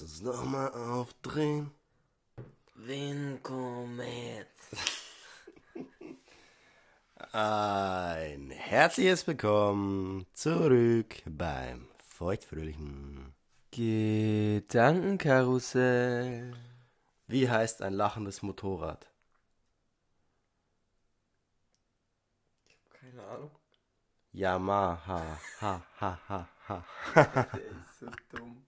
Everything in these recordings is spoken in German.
Lass uns noch mal aufdrehen. Winkomet. Ein herzliches Willkommen zurück beim feuchtfröhlichen. Gedankenkarussell. Wie heißt ein lachendes Motorrad? Keine Ahnung. Yamaha. Ha, ha, ha, ha. Der ist so dumm.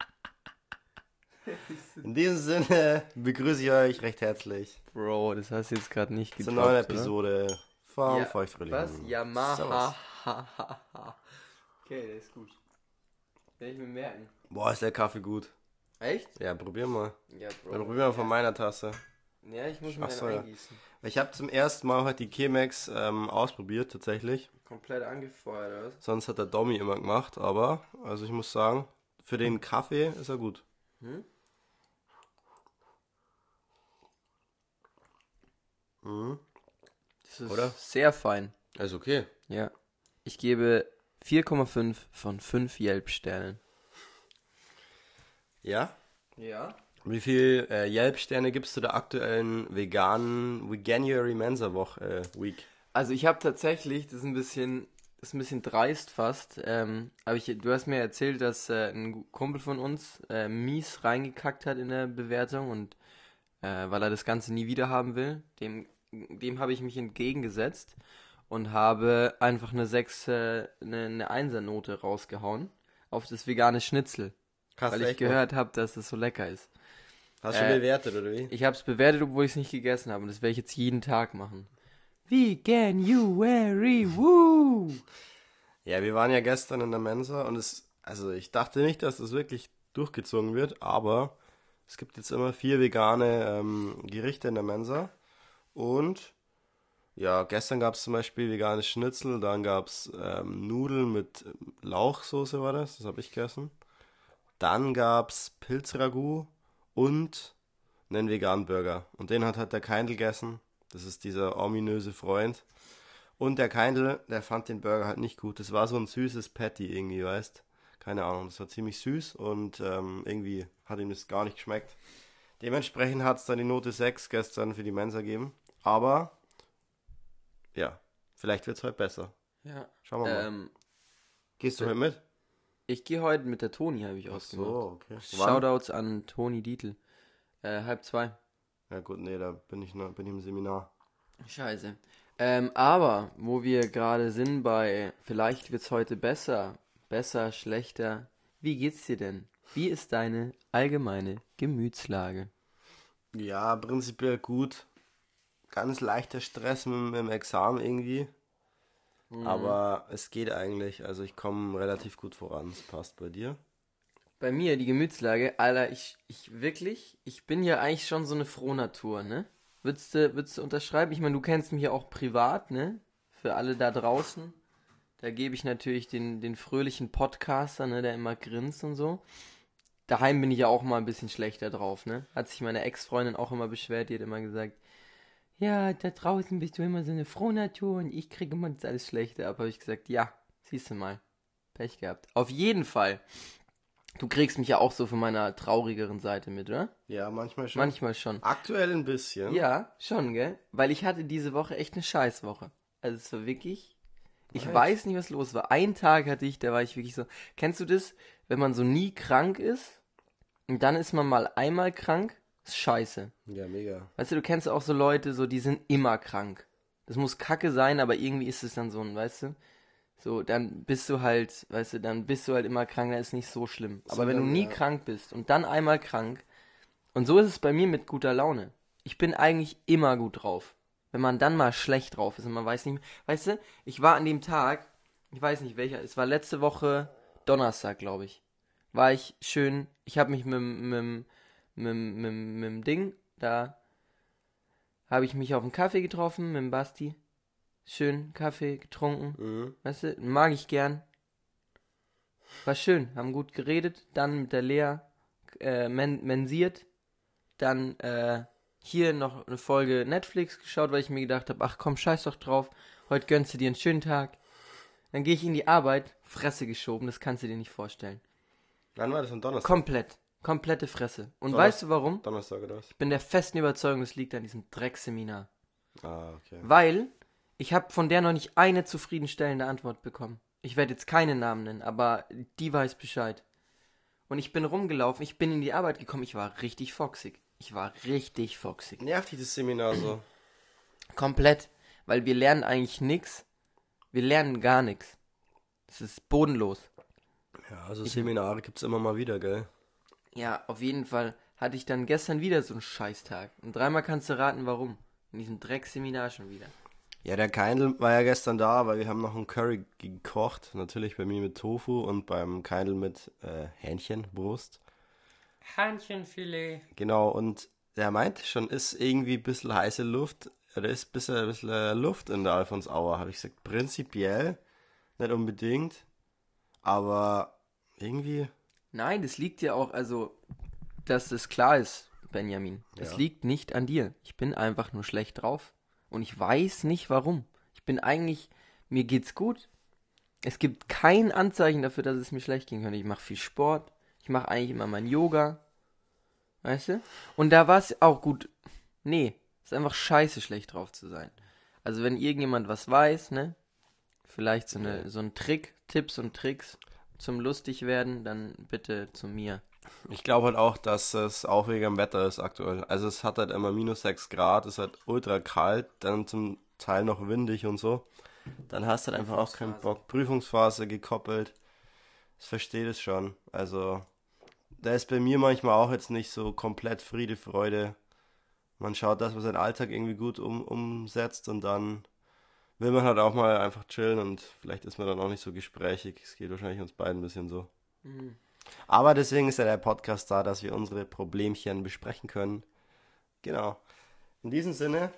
In diesem Sinne begrüße ich euch recht herzlich Bro, das hast du jetzt gerade nicht zur getoppt, neuen oder? Episode vom Ja, feuchtfröhlichen. Was? Yamaha. Okay, der ist gut. Werde ich mir merken. Boah, ist der Kaffee gut. Echt? Ja, probier mal. Ja, Bro. Dann probier mal von meiner Tasse. Ja, ich muss mir so, eingießen. Ich habe zum ersten Mal heute die Chemex ähm, ausprobiert, tatsächlich. Komplett angefeuert, oder was? Sonst hat der Domi immer gemacht, aber, also ich muss sagen, für den Kaffee ist er gut. Hm? Mhm. Das ist Oder? sehr fein. Ist okay. Ja. Ich gebe 4,5 von 5 Yelp-Sternen. Ja? Ja? Wie viel äh, Yelp-Sterne gibst du der aktuellen veganen Veganuary Mensa Woche äh, Week? Also ich habe tatsächlich, das ist ein bisschen, das ist ein bisschen dreist fast, ähm, aber ich, du hast mir erzählt, dass äh, ein Kumpel von uns äh, mies reingekackt hat in der Bewertung und äh, weil er das Ganze nie wieder haben will, dem, dem habe ich mich entgegengesetzt und habe einfach eine 6, äh, eine, eine Einser-Note rausgehauen auf das vegane Schnitzel, Hast weil ich echt gehört habe, dass es so lecker ist. Hast du äh, bewertet, oder wie? Ich habe es bewertet, obwohl ich es nicht gegessen habe und das werde ich jetzt jeden Tag machen. Veganuary, woo! Ja, wir waren ja gestern in der Mensa und es, also ich dachte nicht, dass das wirklich durchgezogen wird, aber es gibt jetzt immer vier vegane ähm, Gerichte in der Mensa und ja, gestern gab es zum Beispiel veganes Schnitzel, dann gab es ähm, Nudeln mit ähm, Lauchsoße war das, das habe ich gegessen. Dann gab es Pilzragout und einen veganen Burger und den hat halt der Keindl gegessen, das ist dieser ominöse Freund. Und der Keindl, der fand den Burger halt nicht gut. Das war so ein süßes Patty irgendwie, weißt? Keine Ahnung, das war ziemlich süß und ähm, irgendwie hat ihm das gar nicht geschmeckt. Dementsprechend hat es dann die Note 6 gestern für die Mensa gegeben. Aber, ja, vielleicht wird es heute besser. Ja. Schauen wir mal. Ähm, Gehst du heute mit? ich gehe heute mit der Toni, habe ich Ach ausgemacht. so, okay. Shoutouts an Toni Dietl. Äh, halb zwei. Ja gut, nee, da bin ich, noch, bin ich im Seminar. Scheiße. Ähm, aber, wo wir gerade sind bei, vielleicht wird's heute besser, besser, schlechter. Wie geht's dir denn? Wie ist deine allgemeine Gemütslage? Ja, prinzipiell gut. Ganz leichter Stress mit, mit dem Examen irgendwie. Aber es geht eigentlich. Also ich komme relativ gut voran. Es passt bei dir. Bei mir die Gemütslage, Alter, ich, ich wirklich, ich bin ja eigentlich schon so eine Frohnatur, ne? Würdest du, würdest du unterschreiben? Ich meine, du kennst mich ja auch privat, ne? Für alle da draußen. Da gebe ich natürlich den, den fröhlichen Podcaster, ne, der immer grinst und so. Daheim bin ich ja auch mal ein bisschen schlechter drauf, ne? Hat sich meine Ex-Freundin auch immer beschwert, die hat immer gesagt, ja, da draußen bist du immer so eine Frohnatur und ich kriege immer das alles Schlechte. Aber habe ich gesagt, ja, siehst du mal. Pech gehabt. Auf jeden Fall. Du kriegst mich ja auch so von meiner traurigeren Seite mit, oder? Ja, manchmal schon. Manchmal schon. Aktuell ein bisschen. Ja, schon, gell? Weil ich hatte diese Woche echt eine Scheißwoche. Also es war wirklich. Ich Right. weiß nicht, was los war. Einen Tag hatte ich, da war ich wirklich so. Kennst du das, wenn man so nie krank ist und dann ist man mal einmal krank? Ist scheiße. Ja, mega. Weißt du, du kennst auch so Leute, so die sind immer krank. Das muss Kacke sein, aber irgendwie ist es dann so ein, weißt du? So, dann bist du halt, weißt du, dann bist du halt immer krank, dann ist nicht so schlimm. Aber So, wenn du nie ja. krank bist und dann einmal krank, und so ist es bei mir mit guter Laune. Ich bin eigentlich immer gut drauf. Wenn man dann mal schlecht drauf ist und man weiß nicht mehr, weißt du, ich war an dem Tag, ich weiß nicht welcher, es war letzte Woche Donnerstag, glaube ich, war ich schön, ich habe mich mit, mit, mit, mit, mit dem Ding, da habe ich mich auf einen Kaffee getroffen mit dem Basti, schön Kaffee getrunken, Mhm. weißt du, mag ich gern. War schön, haben gut geredet, dann mit der Lea äh, men mensiert, dann äh, hier noch eine Folge Netflix geschaut, weil ich mir gedacht habe, ach komm, scheiß doch drauf, heute gönnst du dir einen schönen Tag. Dann gehe ich in die Arbeit, Fresse geschoben, das kannst du dir nicht vorstellen. Wann war das am Donnerstag? Komplett. Komplette Fresse. Und Donner- weißt du warum? Donnerstag oder was? Ich bin der festen Überzeugung, es liegt an diesem Dreckseminar. Ah, okay. Weil ich habe von der noch nicht eine zufriedenstellende Antwort bekommen. Ich werde jetzt keinen Namen nennen, aber die weiß Bescheid. Und ich bin rumgelaufen, ich bin in die Arbeit gekommen, ich war richtig foxig. Ich war richtig foxig. Nervt das Seminar so? Komplett. Weil wir lernen eigentlich nichts. Wir lernen gar nichts. Es ist bodenlos. Ja, also Seminare gibt's immer mal wieder, gell? Ja, auf jeden Fall hatte ich dann gestern wieder so einen Scheißtag. Und dreimal kannst du raten, warum. In diesem Dreckseminar schon wieder. Ja, der Keindl war ja gestern da, weil wir haben noch einen Curry gekocht. Natürlich bei mir mit Tofu und beim Keindl mit äh, Hähnchenbrust. Hähnchenfilet. Genau, und er meinte schon, ist irgendwie ein bisschen heiße Luft, oder ist ein bisschen, ein bisschen äh, Luft in der Alfonsauer. Habe ich gesagt, prinzipiell, nicht unbedingt, aber irgendwie, Nein, das liegt ja auch, also, dass es klar ist, Benjamin. Es Ja. liegt nicht an dir. Ich bin einfach nur schlecht drauf. Und ich weiß nicht warum. Ich bin eigentlich, mir geht's gut. Es gibt kein Anzeichen dafür, dass es mir schlecht gehen könnte. Ich mache viel Sport. Ich mache eigentlich immer mein Yoga. Weißt du? Und da war es auch gut. Nee, ist einfach scheiße schlecht drauf zu sein. Also wenn irgendjemand was weiß, ne? Vielleicht so, eine, so ein Trick, Tipps und Tricks zum lustig werden, dann bitte zu mir. ich glaube halt auch, dass es auch wegen dem Wetter ist aktuell. Also es hat halt immer minus 6 Grad, es ist halt ultra kalt, dann zum Teil noch windig und so. Dann hast du halt einfach auch keinen Bock. Prüfungsphase gekoppelt. Ich verstehe das schon. Also, da ist bei mir manchmal auch jetzt nicht so komplett Friede, Freude. Man schaut, dass man seinen Alltag irgendwie gut um, umsetzt und dann will man halt auch mal einfach chillen und vielleicht ist man dann auch nicht so gesprächig. Es geht wahrscheinlich uns beiden ein bisschen so. Aber deswegen ist ja der Podcast da, dass wir unsere Problemchen besprechen können. Genau. In diesem Sinne,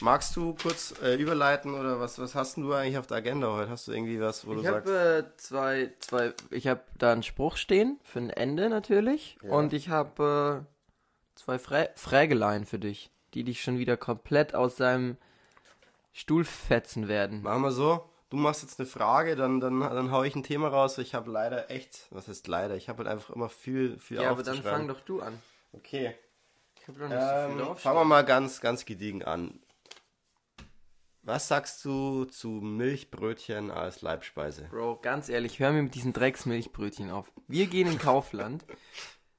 magst du kurz äh, überleiten oder was, was hast du eigentlich auf der Agenda heute? Hast du irgendwie was, wo du Ich sagst? habe äh, zwei, zwei, ich habe da einen Spruch stehen, für ein Ende natürlich. Ja. Und ich habe äh, zwei Frä Frägeleien für dich, die dich schon wieder komplett aus deinem Stuhl fetzen werden. Machen wir so. Du machst jetzt eine Frage, dann, dann, dann hau ich ein Thema raus. Ich habe leider echt, was heißt leider? Ich habe halt einfach immer viel, viel Ja, aber dann fang doch du an. Okay. Ich habe doch nicht so viel Ähm, drauf. fangen wir mal ganz, ganz gediegen an. Was sagst du zu Milchbrötchen als Leibspeise? Bro, ganz ehrlich, hör mir mit diesen Drecksmilchbrötchen auf. Wir gehen in Kaufland,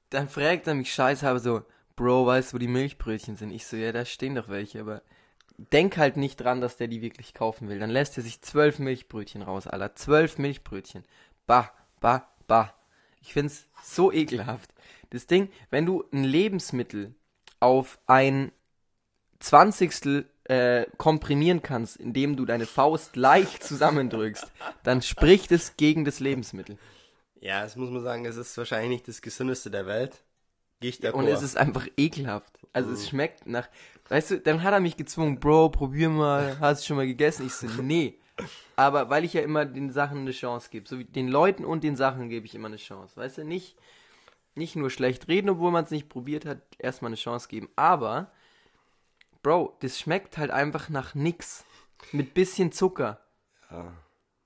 dann fragt er mich scheißhalber so, Bro, weißt du, wo die Milchbrötchen sind? Ich so, ja, da stehen doch welche, aber denk halt nicht dran, dass der die wirklich kaufen will. Dann lässt er sich zwölf Milchbrötchen raus, Alter. Zwölf Milchbrötchen. Bah, bah, bah. Ich find's so ekelhaft. Das Ding, wenn du ein Lebensmittel auf ein Zwanzigstel äh, komprimieren kannst, indem du deine Faust leicht zusammendrückst, dann spricht es gegen das Lebensmittel. Ja, das muss man sagen, es ist wahrscheinlich nicht das gesündeste der Welt. Gehe ich d'accord. Und es ist einfach ekelhaft. Also es schmeckt nach. Weißt du, dann hat er mich gezwungen, Bro, probier mal, hast du schon mal gegessen? Ich so, nee. Aber weil ich ja immer den Sachen eine Chance gebe. So wie den Leuten und den Sachen gebe ich immer eine Chance. Weißt du, nicht, nicht nur schlecht reden, obwohl man es nicht probiert hat, erstmal eine Chance geben. Aber, Bro, das schmeckt halt einfach nach nix. Mit bisschen Zucker. Ja,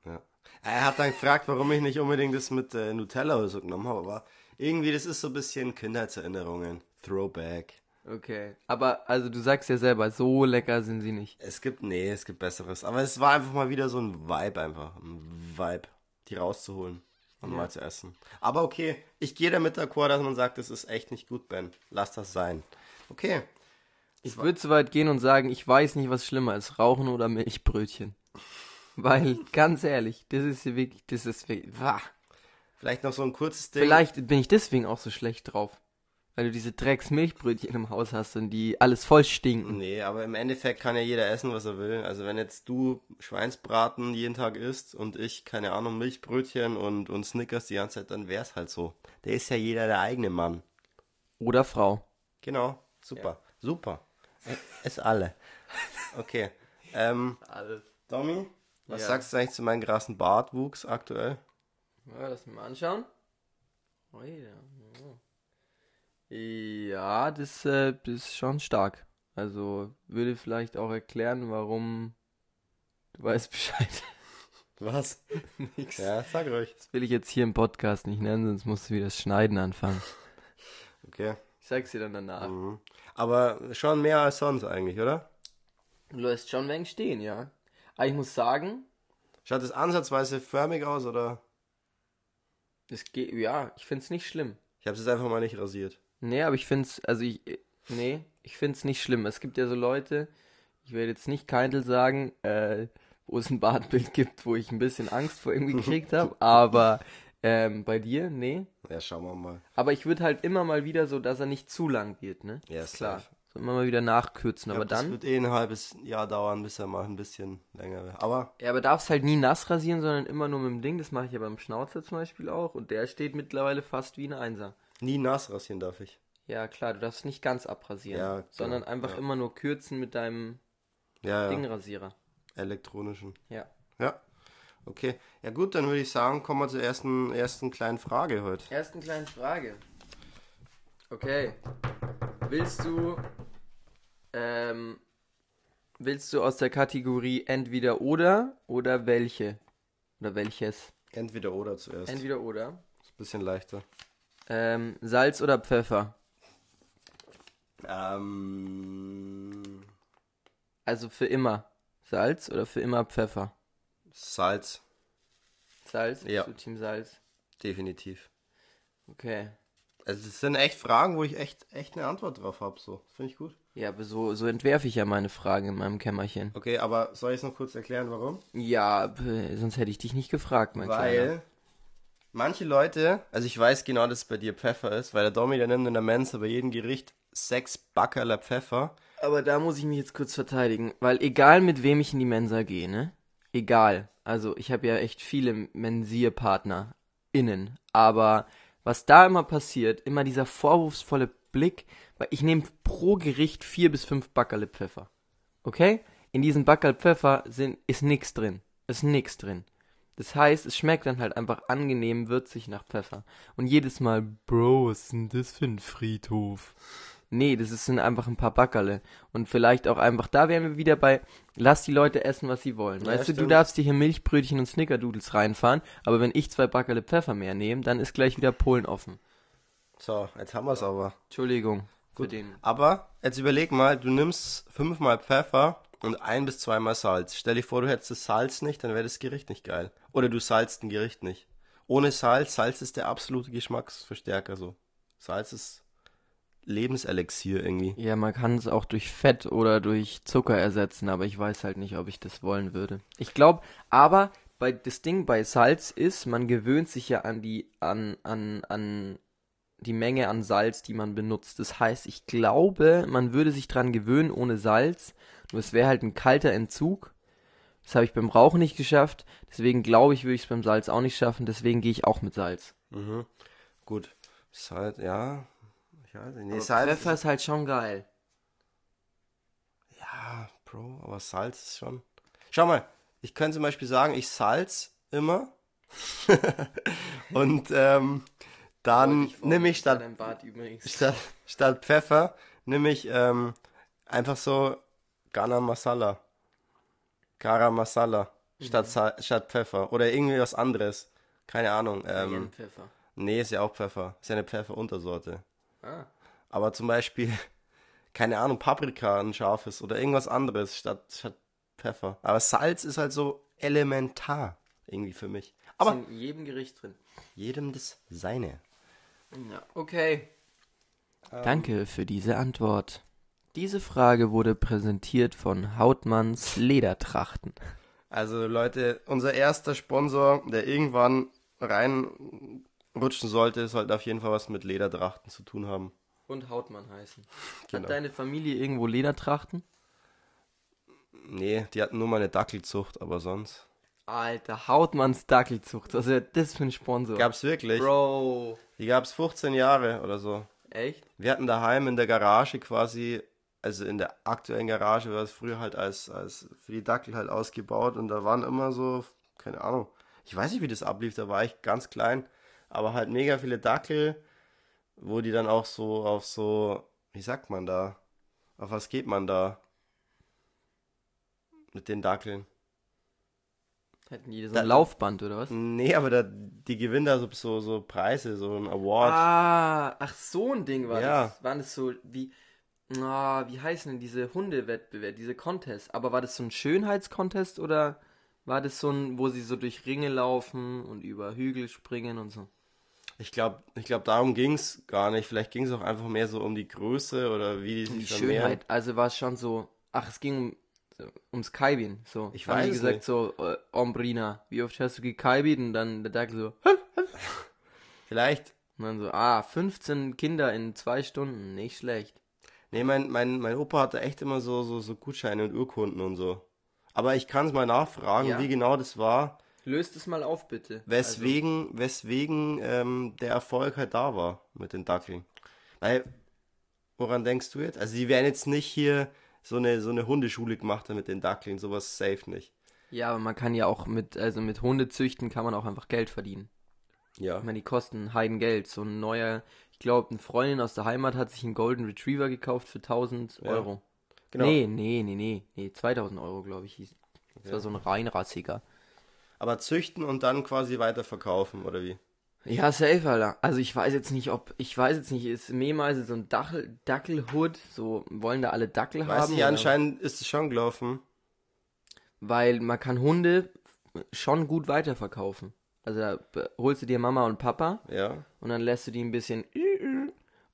ja. Er hat dann gefragt, warum ich nicht unbedingt das mit äh, Nutella oder so genommen habe, aber irgendwie, das ist so ein bisschen Kindheitserinnerungen. Throwback. Okay. Aber, also du sagst ja selber, so lecker sind sie nicht. Es gibt, nee, es gibt Besseres. Aber es war einfach mal wieder so ein Vibe einfach. Ein Vibe, die rauszuholen und mal zu essen. Aber okay, ich gehe damit d'accord, dass man sagt, das ist echt nicht gut, Ben. Lass das sein. Okay. Ich würde so weit gehen und sagen, ich weiß nicht, was schlimmer ist, Rauchen oder Milchbrötchen. Weil, ganz ehrlich, das ist ja wirklich, das ist wirklich, wah. Vielleicht noch so ein kurzes Ding. Vielleicht bin ich deswegen auch so schlecht drauf. Weil du diese Drecks-Milchbrötchen im Haus hast und die alles voll stinken. Nee, aber im Endeffekt kann ja jeder essen, was er will. Also wenn jetzt du Schweinsbraten jeden Tag isst und ich, keine Ahnung, Milchbrötchen und, und Snickers die ganze Zeit, dann wär's halt so. Der ist ja jeder der eigene Mann. Oder Frau. Genau, super, super. Ist alle. Okay. Ähm, Alles. Tommy, was Ja. sagst du eigentlich zu meinem krassen Bartwuchs aktuell? Ja, lass mich mal anschauen. Oh, ja. Ja, das, äh, das ist schon stark. Also würde vielleicht auch erklären, warum du weißt Bescheid. Was? Nix. Ja, sag ruhig. Das will ich jetzt hier im Podcast nicht nennen, sonst musst du wieder das Schneiden anfangen. Okay. Ich sag's dir dann danach. Mhm. Aber schon mehr als sonst eigentlich, oder? Du lässt schon wenig stehen, ja. Aber ich muss sagen, Schaut es ansatzweise förmig aus oder? Es geht, ja, ich find's nicht schlimm. Ich habe es jetzt einfach mal nicht rasiert. Nee, aber ich find's, also ich, nee, ich find's nicht schlimm. Es gibt ja so Leute, ich werde jetzt nicht Keindl sagen, äh, wo es ein Bartbild gibt, wo ich ein bisschen Angst vor ihm gekriegt habe, aber ähm, bei dir, nee. Ja, schauen wir mal. Aber ich würde halt immer mal wieder so, dass er nicht zu lang wird, ne? Ja, ist klar. safe. So immer mal wieder nachkürzen, Ich aber dann. wird eh ein halbes Jahr dauern, bis er mal ein bisschen länger wird. Aber Ja, aber darfst halt nie nass rasieren, sondern immer nur mit dem Ding. Das mache ich ja beim Schnauzer zum Beispiel auch. Und der steht mittlerweile fast wie ein Einser. nie nass rasieren darf ich. Ja, klar, du darfst nicht ganz abrasieren, Ja, klar, sondern einfach ja. immer nur kürzen mit deinem Ja, ja. Dingrasierer. Elektronischen. Ja. Ja. Okay. Ja gut, dann würde ich sagen, kommen wir zur ersten, ersten kleinen Frage heute. Ersten kleine Frage. Okay. Willst du ähm, willst du aus der Kategorie entweder oder oder welche? Oder welches? Entweder oder zuerst. Entweder oder. Ist ein bisschen leichter. Ähm, Salz oder Pfeffer? Ähm, Also für immer Salz oder für immer Pfeffer? Salz, Salz? Ja. Du Team Salz. definitiv. Okay. Also das sind echt Fragen, wo ich echt, echt eine Antwort drauf habe. So, finde ich gut. Ja, aber so, so entwerfe ich ja meine Fragen in meinem Kämmerchen. Okay, aber soll ich es noch kurz erklären, warum? Ja, sonst hätte ich dich nicht gefragt, mein Weil Kleiner. manche Leute, also ich weiß genau, dass es bei dir Pfeffer ist, weil der Domi, der nimmt in der Mensa bei jedem Gericht sechs Backerler Pfeffer. Aber da muss ich mich jetzt kurz verteidigen, weil egal mit wem ich in die Mensa gehe, ne? Egal. Also ich habe ja echt viele Mensierpartner innen, aber was da immer passiert, immer dieser vorwurfsvolle Blick, weil ich nehme pro Gericht vier bis fünf Backerle Pfeffer. Okay? In diesem Backerl Pfeffer sind, ist nix drin. Ist nix drin. Das heißt, es schmeckt dann halt einfach angenehm würzig nach Pfeffer. Und jedes Mal, Bro, was ist denn das für ein Friedhof? Nee, das sind einfach ein paar Backerle. Und vielleicht auch einfach, da wären wir wieder bei, lass die Leute essen, was sie wollen. Ja, weißt du, du stimmt. darfst dir hier Milchbrötchen und Snickerdoodles reinfahren, aber wenn ich zwei Backerle Pfeffer mehr nehme, dann ist gleich wieder Polen offen. So, jetzt haben wir es aber. Entschuldigung für Gut. den. Aber jetzt überleg mal, du nimmst fünfmal Pfeffer und ein bis zweimal Salz. Stell dir vor, du hättest das Salz nicht, dann wäre das Gericht nicht geil. Oder du salzt ein Gericht nicht. Ohne Salz, Salz ist der absolute Geschmacksverstärker so. Salz ist Lebenselixier irgendwie. Ja, man kann es auch durch Fett oder durch Zucker ersetzen, aber ich weiß halt nicht, ob ich das wollen würde. Ich glaube, aber bei das Ding bei Salz ist, man gewöhnt sich ja an die an an an die Menge an Salz, die man benutzt. Das heißt, ich glaube, man würde sich dran gewöhnen ohne Salz. Nur es wäre halt ein kalter Entzug. Das habe ich beim Rauchen nicht geschafft. Deswegen glaube ich, würde ich es beim Salz auch nicht schaffen. Deswegen gehe ich auch mit Salz. Mhm. Gut. Salz, ja. Ich weiß nicht. Nee, Salz. Pfeffer ist halt schon geil. Ja, Bro, aber Salz ist schon. Schau mal, ich könnte zum Beispiel sagen, ich salz immer. Und ähm, dann nehme ich statt, statt, statt Pfeffer, nehme ich ähm, einfach so Ghana Masala. Garam Masala. Statt, Sa- statt Pfeffer. Oder irgendwie was anderes. Keine Ahnung. Ähm, Pfeffer. nee, ist ja auch Pfeffer. Ist ja eine Pfefferuntersorte. Ah. Aber zum Beispiel, keine Ahnung, Paprika, ein scharfes oder irgendwas anderes statt, statt Pfeffer. Aber Salz ist halt so elementar irgendwie für mich. Aber ist in jedem Gericht drin. jedem das seine. Ja, okay. Danke für diese Antwort. Diese Frage wurde präsentiert von Hautmanns Ledertrachten. Also Leute, unser erster Sponsor, der irgendwann reinrutschen sollte, sollte auf jeden Fall was mit Lederdrachten zu tun haben. Und Hautmann heißen. Genau. Hat deine Familie irgendwo Ledertrachten? Nee, die hatten nur mal eine Dackelzucht, aber sonst. Alter, Hautmanns Dackelzucht. Was wäre das für ein Sponsor? Gab's wirklich. Bro. Die gab's 15 Jahre oder so. Echt? Wir hatten daheim in der Garage quasi, also in der aktuellen Garage war es früher halt als, als für die Dackel halt ausgebaut und da waren immer so, keine Ahnung, ich weiß nicht, wie das ablief, da war ich ganz klein, aber halt mega viele Dackel, wo die dann auch so auf so, wie sagt man da, auf was geht man da mit den Dackeln? Hätten die so Da- ein Laufband oder was? Nee, aber da, die gewinnen da so, so, so Preise, so ein Award. Ah, ach so ein Ding war Ja. das. Waren das so wie ah, wie heißen denn diese Hundewettbewerbe, diese Contests? Aber war das so ein Schönheitskontest oder war das so ein, wo sie so durch Ringe laufen und über Hügel springen und so? Ich glaube, ich glaub, darum ging's gar nicht. Vielleicht ging es auch einfach mehr so um die Größe oder wie die Um die. Schönheit. Also war es schon so, ach, es ging um ums Kaibin, so. Ich Haben weiß es gesagt nicht. so, äh, Ombrina, wie oft hast du gekaibin? Und dann der Dackel so, Vielleicht. und dann so, ah, 15 Kinder in zwei Stunden, nicht schlecht. Nee, mein, mein, mein Opa hatte echt immer so, so, so Gutscheine und Urkunden und so. Aber ich kann es mal nachfragen, Ja. wie genau das war, Löst es mal auf, bitte. weswegen, weswegen ähm, der Erfolg halt da war mit den Dackeln. Weil, woran denkst du jetzt? Also die werden jetzt nicht hier so eine, so eine Hundeschule gemacht haben mit den Dackeln, sowas safe nicht. Ja, aber man kann ja auch mit, also mit Hundezüchten kann man auch einfach Geld verdienen. Ja. Ich meine, die kosten Heidengeld. So ein neuer, ich glaube, eine Freundin aus der Heimat hat sich einen Golden Retriever gekauft für 1000 Ja, Euro. Genau. Nee, nee, nee, nee, nee, 2000 Euro, glaube ich, hieß. Das Ja. war so ein reinrassiger. Aber züchten und dann quasi weiterverkaufen, oder wie? Ja, safe, Alter. Also ich weiß jetzt nicht, ob, ich weiß jetzt nicht, ist Memeise so ein Dackel, Dackelhood, so, wollen da alle Dackel Weiß haben? nicht, oder- anscheinend ist es schon gelaufen. Weil man kann Hunde schon gut weiterverkaufen. Also da holst du dir Mama und Papa Ja. und dann lässt du die ein bisschen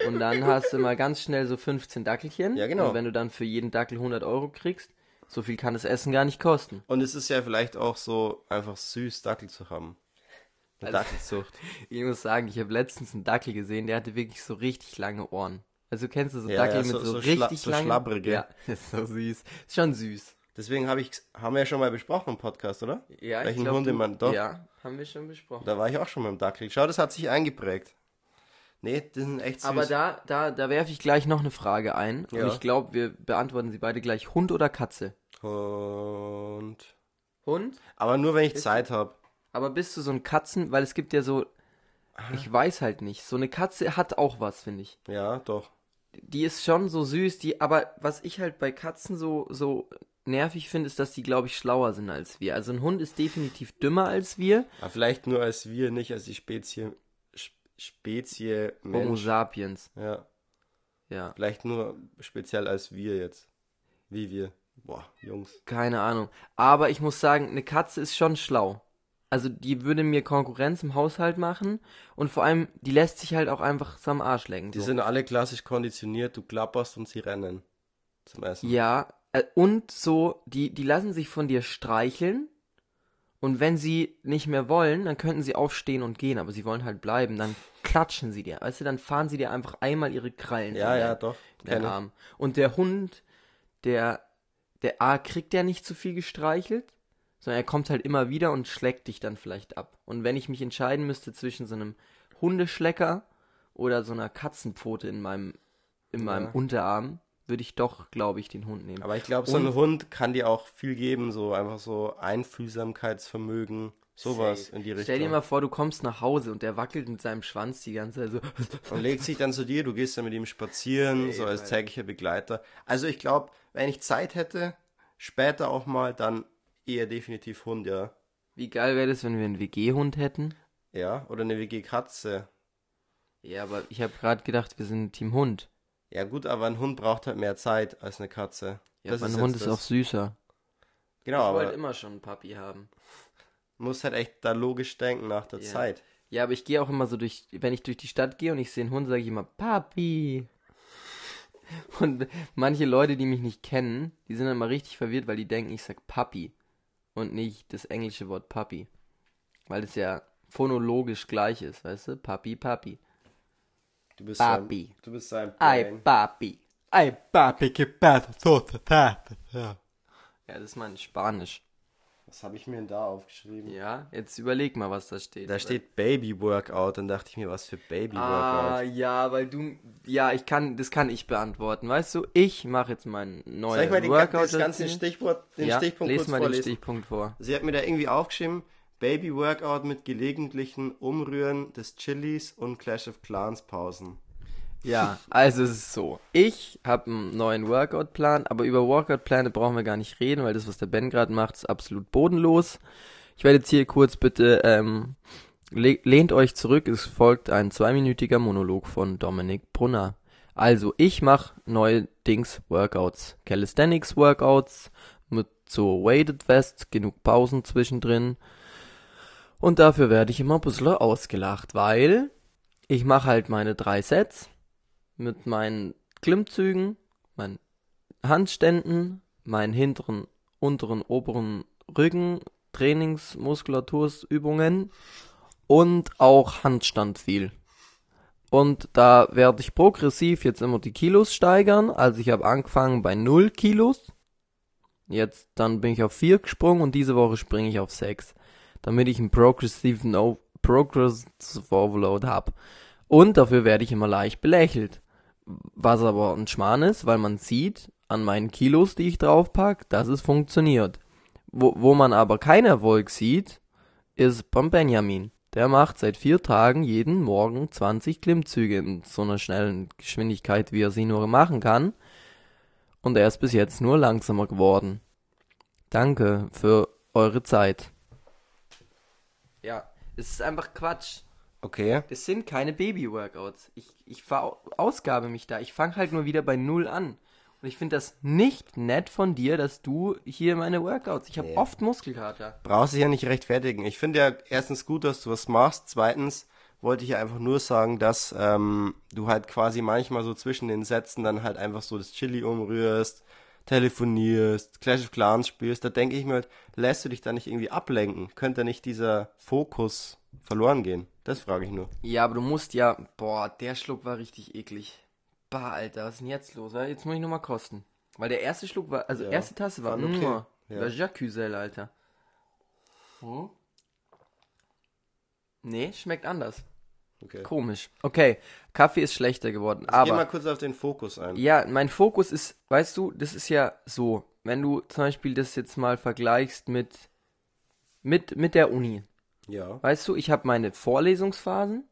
und dann hast du mal ganz schnell so 15 Dackelchen. Ja, genau. Und wenn du dann für jeden Dackel 100 Euro kriegst, so viel kann das Essen gar nicht kosten. Und es ist ja vielleicht auch so einfach süß, Dackel zu haben. Eine Also- Dackelzucht. Ich muss sagen, ich habe letztens einen Dackel gesehen, der hatte wirklich so richtig lange Ohren. Also kennst du so Ja, Dackel ja, mit so- so, so schla- richtig so langen? schlabbrige. Ja, das ist so süß. Ist schon süß. Deswegen habe ich, haben wir ja schon mal besprochen im Podcast, oder? Ja, Welchen ich glaub, Hundemann? Doch. Ja, haben wir schon besprochen. Da war ich auch schon mit dem Dackel. Schau, das hat sich eingeprägt. Nee, die sind echt süß. Aber da, da, da werfe ich gleich noch eine Frage ein. Ja. Und ich glaube, wir beantworten sie beide gleich. Hund oder Katze? Und. Hund? Aber nur wenn ich Ist- Zeit habe. Aber bist du so ein Katzen, weil es gibt ja so, ich weiß halt nicht, so eine Katze hat auch was, finde ich. Ja, doch. Die ist schon so süß, die, aber was ich halt bei Katzen so, so nervig finde, ist, dass die, glaube ich, schlauer sind als wir. Also ein Hund ist definitiv dümmer als wir. Aber vielleicht nur als wir, nicht als die Spezie. Sp- Spezie Homo Mensch. sapiens. Ja. Ja, Vielleicht nur speziell als wir jetzt. Wie wir. Boah, Jungs. keine Ahnung. Aber ich muss sagen, eine Katze ist schon schlau. Also die würde mir Konkurrenz im Haushalt machen und vor allem, die lässt sich halt auch einfach am Arsch lecken. Die so. sind alle klassisch konditioniert, du klapperst und sie rennen. Zum Essen. Ja, äh, und so, die, die lassen sich von dir streicheln. Und wenn sie nicht mehr wollen, dann könnten sie aufstehen und gehen, aber sie wollen halt bleiben. Dann klatschen sie dir. Weißt du, dann fahren sie dir einfach einmal ihre Krallen Ja, in ja, den- doch. in ich. Arm. Und der Hund, der, der A, kriegt der nicht zu viel gestreichelt, sondern er kommt halt immer wieder und schlägt dich dann vielleicht ab. Und wenn ich mich entscheiden müsste zwischen so einem Hundeschlecker oder so einer Katzenpfote in meinem, in meinem Ja. Unterarm, würde ich doch, glaube ich, den Hund nehmen. Aber ich glaube, so ein Hund kann dir auch viel geben, so einfach so Einfühlsamkeitsvermögen, sowas in die Richtung. Stell dir mal vor, du kommst nach Hause und der wackelt mit seinem Schwanz die ganze Zeit so. Und legt sich dann zu dir, du gehst dann mit ihm spazieren, Safe, so als täglicher Begleiter. Also ich glaube, wenn ich Zeit hätte, später auch mal, dann eher definitiv Hund, ja. Wie geil wäre das, wenn wir einen WG-Hund hätten? Ja, oder eine WG-Katze. Ja, aber ich habe gerade gedacht, wir sind Team Hund. Ja gut, aber ein Hund braucht halt mehr Zeit als eine Katze. Ja, Das aber ist ein Hund ist das. auch süßer. Genau, ich wollte aber immer schon einen Papi haben. muss halt echt da logisch denken nach der Ja. Zeit. Ja, aber ich gehe auch immer so durch, wenn ich durch die Stadt gehe und ich sehe einen Hund, sage ich immer Papi. Und manche Leute, die mich nicht kennen, die sind dann mal richtig verwirrt, weil die denken, ich sag Papi und nicht das englische Wort Papi. Weil es ja phonologisch gleich ist, weißt du? Papi, Papi. Du bist Papi. Sein, du bist sein Ay, Brain. Papi. Ay, Papi, que pasa, so, so, so, so. Ja, das ist mein Spanisch. Was habe ich mir denn da aufgeschrieben? Ja, jetzt überleg mal, was da steht. Da steht Baby Workout, dann dachte ich mir, was für Baby Ah, Workout. ja, weil du, ja, ich kann, das kann ich beantworten, weißt du? Ich mache jetzt meinen neuen Soll ich mal den, Workout. das ganze. Stichwort, den ja, Stichpunkt les kurz mal vorlesen? den Stichpunkt vor. Sie hat mir da irgendwie aufgeschrieben, Baby Workout mit gelegentlichen Umrühren des Chilis und Clash of Clans Pausen. Ja, also es ist so. Ich habe einen neuen Workout-Plan, aber über Workout-Pläne brauchen wir gar nicht reden, weil das, was der Ben gerade macht, ist absolut bodenlos. Ich werde jetzt hier kurz bitte, ähm, le lehnt euch zurück, es folgt ein zweiminütiger Monolog von Dominik Brunner. Also, ich mache neuerdings Workouts. Calisthenics Workouts mit so Weighted Vest, genug Pausen zwischendrin. Und dafür werde ich immer ein bisschen ausgelacht, weil ich mache halt meine drei Sets mit meinen Klimmzügen, meinen Handständen, meinen hinteren, unteren, oberen Rücken, Trainingsmuskulatursübungen und auch Handstand viel. Und da werde ich progressiv jetzt immer die Kilos steigern. Also ich habe angefangen bei 0 Kilos. Jetzt dann bin ich auf 4 gesprungen und diese Woche springe ich auf 6. Damit ich einen progressiven o Progressive Overload habe. Und dafür werde ich immer leicht belächelt. Was aber ein Schmarrn ist, weil man sieht an meinen Kilos, die ich draufpack, dass es funktioniert. Wo, wo man aber keinen Erfolg sieht, ist beim Benjamin. Der macht seit vier Tagen jeden Morgen 20 Klimmzüge in so einer schnellen Geschwindigkeit, wie er sie nur machen kann. Und er ist bis jetzt nur langsamer geworden. Danke für eure Zeit. Ja, es ist einfach Quatsch. Okay. Das sind keine Baby-Workouts. Ich, ich verausgabe mich da. Ich fange halt nur wieder bei Null an. Und ich finde das nicht nett von dir, dass du hier meine Workouts. Ich habe Nee. oft Muskelkater. Brauchst dich ja nicht rechtfertigen. Ich finde ja erstens gut, dass du was machst. Zweitens wollte ich ja einfach nur sagen, dass ähm, du halt quasi manchmal so zwischen den Sätzen dann halt einfach so das Chili umrührst, telefonierst, Clash of Clans spielst. Da denke ich mir halt, lässt du dich da nicht irgendwie ablenken? Könnte nicht dieser Fokus verloren gehen? Das frage ich nur. Ja, aber du musst ja. Boah, der Schluck war richtig eklig. Bah, Alter, was ist denn jetzt los? Jetzt muss ich nochmal kosten. Weil der erste Schluck war, also Ja, erste Tasse war, okay. mua, Ja. war Jacuzzel, Alter. Hm? Nee, schmeckt anders. Okay. Komisch. Okay, Kaffee ist schlechter geworden, Geh mal aber kurz auf den Fokus ein. ja, mein Fokus ist, weißt du, das ist ja so, wenn du zum Beispiel das jetzt mal vergleichst mit mit mit der Uni. Ja. Weißt du, ich habe meine Vorlesungsphasen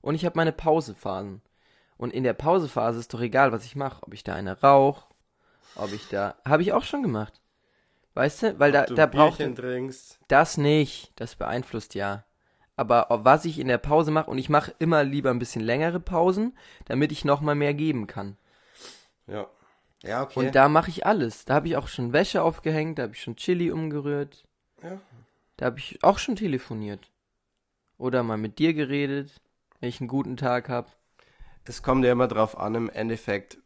und ich habe meine Pausephasen. Und in der Pausephase ist doch egal, was ich mache, ob ich da eine rauch, ob ich da, habe ich auch schon gemacht. Weißt du, weil da du da braucht das nicht, das beeinflusst ja. Aber was ich in der Pause mache und ich mache immer lieber ein bisschen längere Pausen, damit ich noch mal mehr geben kann. Ja. Ja, okay. Und da mache ich alles. Da habe ich auch schon Wäsche aufgehängt, da habe ich schon Chili umgerührt. Ja. Da habe ich auch schon telefoniert. Oder mal mit dir geredet, wenn ich einen guten Tag habe. Es kommt ja immer drauf an, im Endeffekt,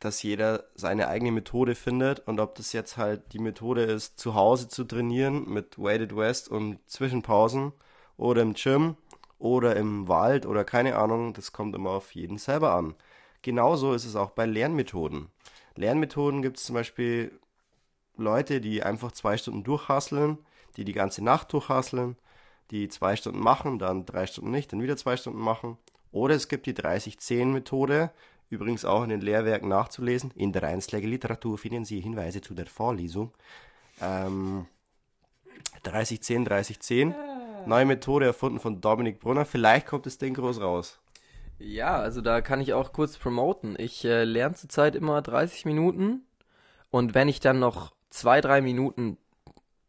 dass jeder seine eigene Methode findet und ob das jetzt halt die Methode ist, zu Hause zu trainieren mit Weighted West und Zwischenpausen oder im Gym oder im Wald oder keine Ahnung, das kommt immer auf jeden selber an. Genauso ist es auch bei Lernmethoden. Lernmethoden gibt es zum Beispiel Leute, die einfach zwei Stunden durchhasseln, die die ganze Nacht durchhasseln, die zwei Stunden machen, dann drei Stunden nicht, dann wieder zwei Stunden machen. Oder es gibt die 30-10-Methode, übrigens auch in den Lehrwerken nachzulesen. In der Einschläge-Literatur finden Sie Hinweise zu der Vorlesung. Ähm, 30-10, 30-10. Neue Methode erfunden von Dominik Brunner. Vielleicht kommt das Ding groß raus. Ja, also da kann ich auch kurz promoten. Ich äh, lerne zurzeit immer 30 Minuten und wenn ich dann noch zwei, drei Minuten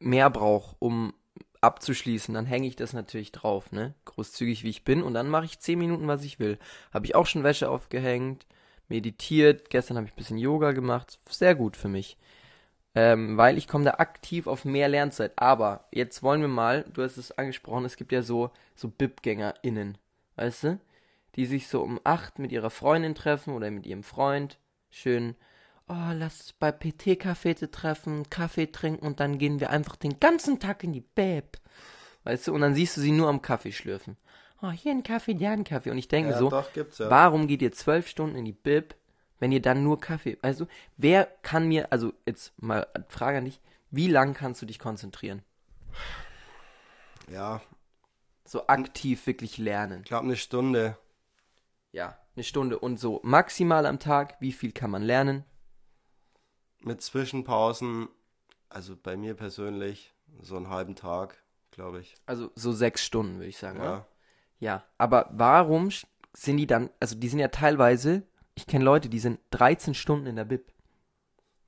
mehr brauche, um abzuschließen, dann hänge ich das natürlich drauf, ne? Großzügig wie ich bin und dann mache ich 10 Minuten, was ich will. Habe ich auch schon Wäsche aufgehängt, meditiert, gestern habe ich ein bisschen Yoga gemacht, sehr gut für mich. Ähm, weil ich komme da aktiv auf mehr Lernzeit. Aber jetzt wollen wir mal, du hast es angesprochen, es gibt ja so, so BIP-GängerInnen, weißt du? die sich so um acht mit ihrer Freundin treffen oder mit ihrem Freund. Schön, oh, lass bei PT-Cafete treffen, Kaffee trinken und dann gehen wir einfach den ganzen Tag in die Beb. Weißt du, und dann siehst du sie nur am Kaffee schlürfen. Oh, hier ein Kaffee, da ein Kaffee. Und ich denke mir so, doch, ja. warum geht ihr zwölf Stunden in die Bib, wenn ihr dann nur Kaffee, also, wer kann mir, also jetzt mal Frage an dich, wie lang kannst du dich konzentrieren? Ja, So aktiv wirklich lernen. ich glaube eine Stunde. Ja, eine Stunde und so maximal am Tag, wie viel kann man lernen? Mit Zwischenpausen, also bei mir persönlich, so einen halben Tag, glaube ich. Also so sechs Stunden, würde ich sagen. Ja. Ja. ja, aber warum sind die dann, also die sind ja teilweise, ich kenne Leute, die sind 13 Stunden in der Bib.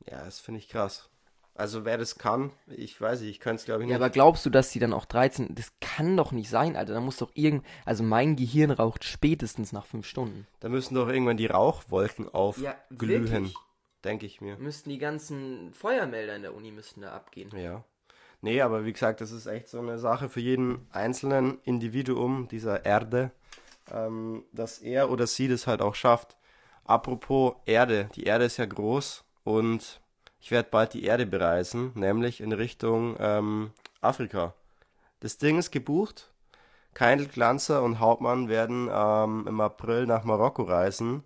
Ja, das finde ich krass. Also wer das kann, ich weiß nicht, ich könnte es glaube ich nicht. Ja, aber glaubst du, dass die dann auch 13? Das kann doch nicht sein, Alter. Da muss doch irgend. Also mein Gehirn raucht spätestens nach fünf Stunden. da müssen doch irgendwann die Rauchwolken aufglühen, wirklich? Denke ich mir. Müssten die ganzen Feuermelder in der Uni müssten da abgehen. Ja. Nee, aber wie gesagt, das ist echt so eine Sache für jeden einzelnen Individuum dieser Erde, ähm, dass er oder sie das halt auch schafft. Apropos Erde, die Erde ist ja groß und ich werde bald die Erde bereisen, nämlich in Richtung ähm, Afrika. Das Ding ist gebucht. Keindl, Glanzer und Hauptmann werden ähm, im April nach Marokko reisen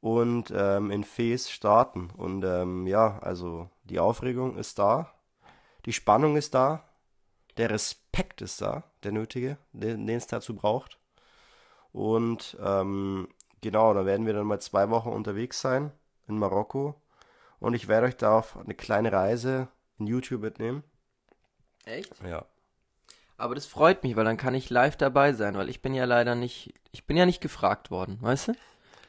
und ähm, in Fes starten. Und ähm, ja, also die Aufregung ist da, die Spannung ist da, der Respekt ist da, der nötige, den es dazu braucht. Und ähm, genau, da werden wir dann mal zwei Wochen unterwegs sein in Marokko. Und ich werde euch da auf eine kleine Reise in YouTube mitnehmen. Echt? Ja. Aber das freut mich, weil dann kann ich live dabei sein, weil ich bin ja leider nicht, ich bin ja nicht gefragt worden, weißt du?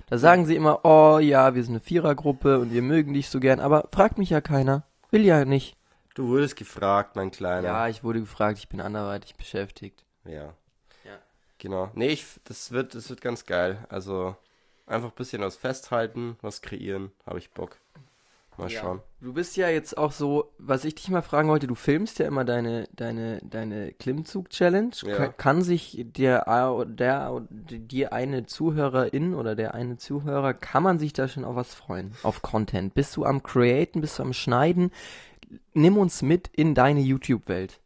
Da sagen sie immer, oh ja, wir sind eine Vierergruppe und wir mögen dich so gern, aber fragt mich ja keiner. Will ja nicht. Du wurdest gefragt, mein Kleiner. Ja, ich wurde gefragt, ich bin anderweitig beschäftigt. Ja. Ja. Genau. Nee, ich, das wird, das wird ganz geil. Also einfach ein bisschen was festhalten, was kreieren, habe ich Bock. Mal Ja. schauen. Du bist ja jetzt auch so, was ich dich mal fragen wollte, du filmst ja immer deine, deine, deine Klimmzug-Challenge. Ja. Ka- Kann sich der, der, dir eine Zuhörerin oder der eine Zuhörer, kann man sich da schon auf was freuen? Auf Content? Bist du am Createn, bist du am Schneiden? Nimm uns mit in deine YouTube-Welt.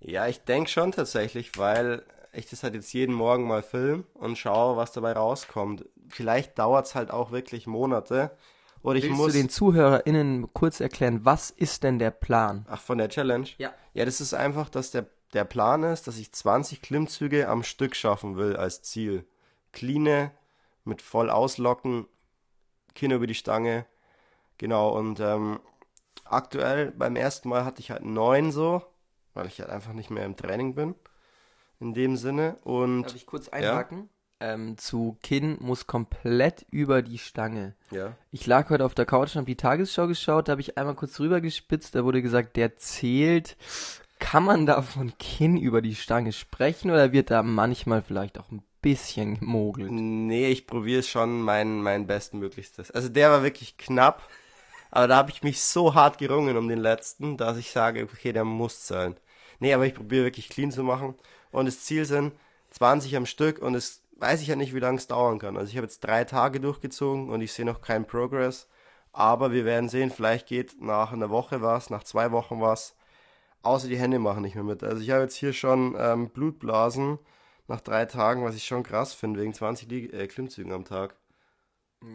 Ja, ich denke schon tatsächlich, weil ich das halt jetzt jeden Morgen mal film und schaue, was dabei rauskommt. Vielleicht dauert es halt auch wirklich Monate. Oder ich Willst muss. du den ZuhörerInnen kurz erklären, was ist denn der Plan? Ach, von der Challenge? Ja. Ja, das ist einfach, dass der, der Plan ist, dass ich 20 Klimmzüge am Stück schaffen will als Ziel. Cleane, mit voll auslocken, Kinn über die Stange. Genau, und ähm, aktuell beim ersten Mal hatte ich halt neun so, weil ich halt einfach nicht mehr im Training bin. In dem Sinne. Und Darf ich kurz einhaken? Ähm, zu Kinn muss komplett über die Stange. ja. Ich lag heute auf der Couch und habe die Tagesschau geschaut, da habe ich einmal kurz rüber gespitzt, da wurde gesagt, der zählt. Kann man da von Kinn über die Stange sprechen oder wird da manchmal vielleicht auch ein bisschen gemogelt? Nee, ich probiere schon mein, mein Bestmöglichstes. Also der war wirklich knapp, aber da habe ich mich so hart gerungen um den letzten, dass ich sage, okay, der muss zählen. Nee, aber ich probiere wirklich clean zu machen und das Ziel sind 20 am Stück und es weiß ich ja nicht, wie lange es dauern kann. Also ich habe jetzt drei Tage durchgezogen und ich sehe noch keinen Progress, aber wir werden sehen, vielleicht geht nach einer Woche was, nach zwei Wochen was. Außer die Hände machen nicht mehr mit. Also ich habe jetzt hier schon ähm, Blutblasen nach drei Tagen, was ich schon krass finde, wegen 20 Lieg äh, Klimmzügen am Tag.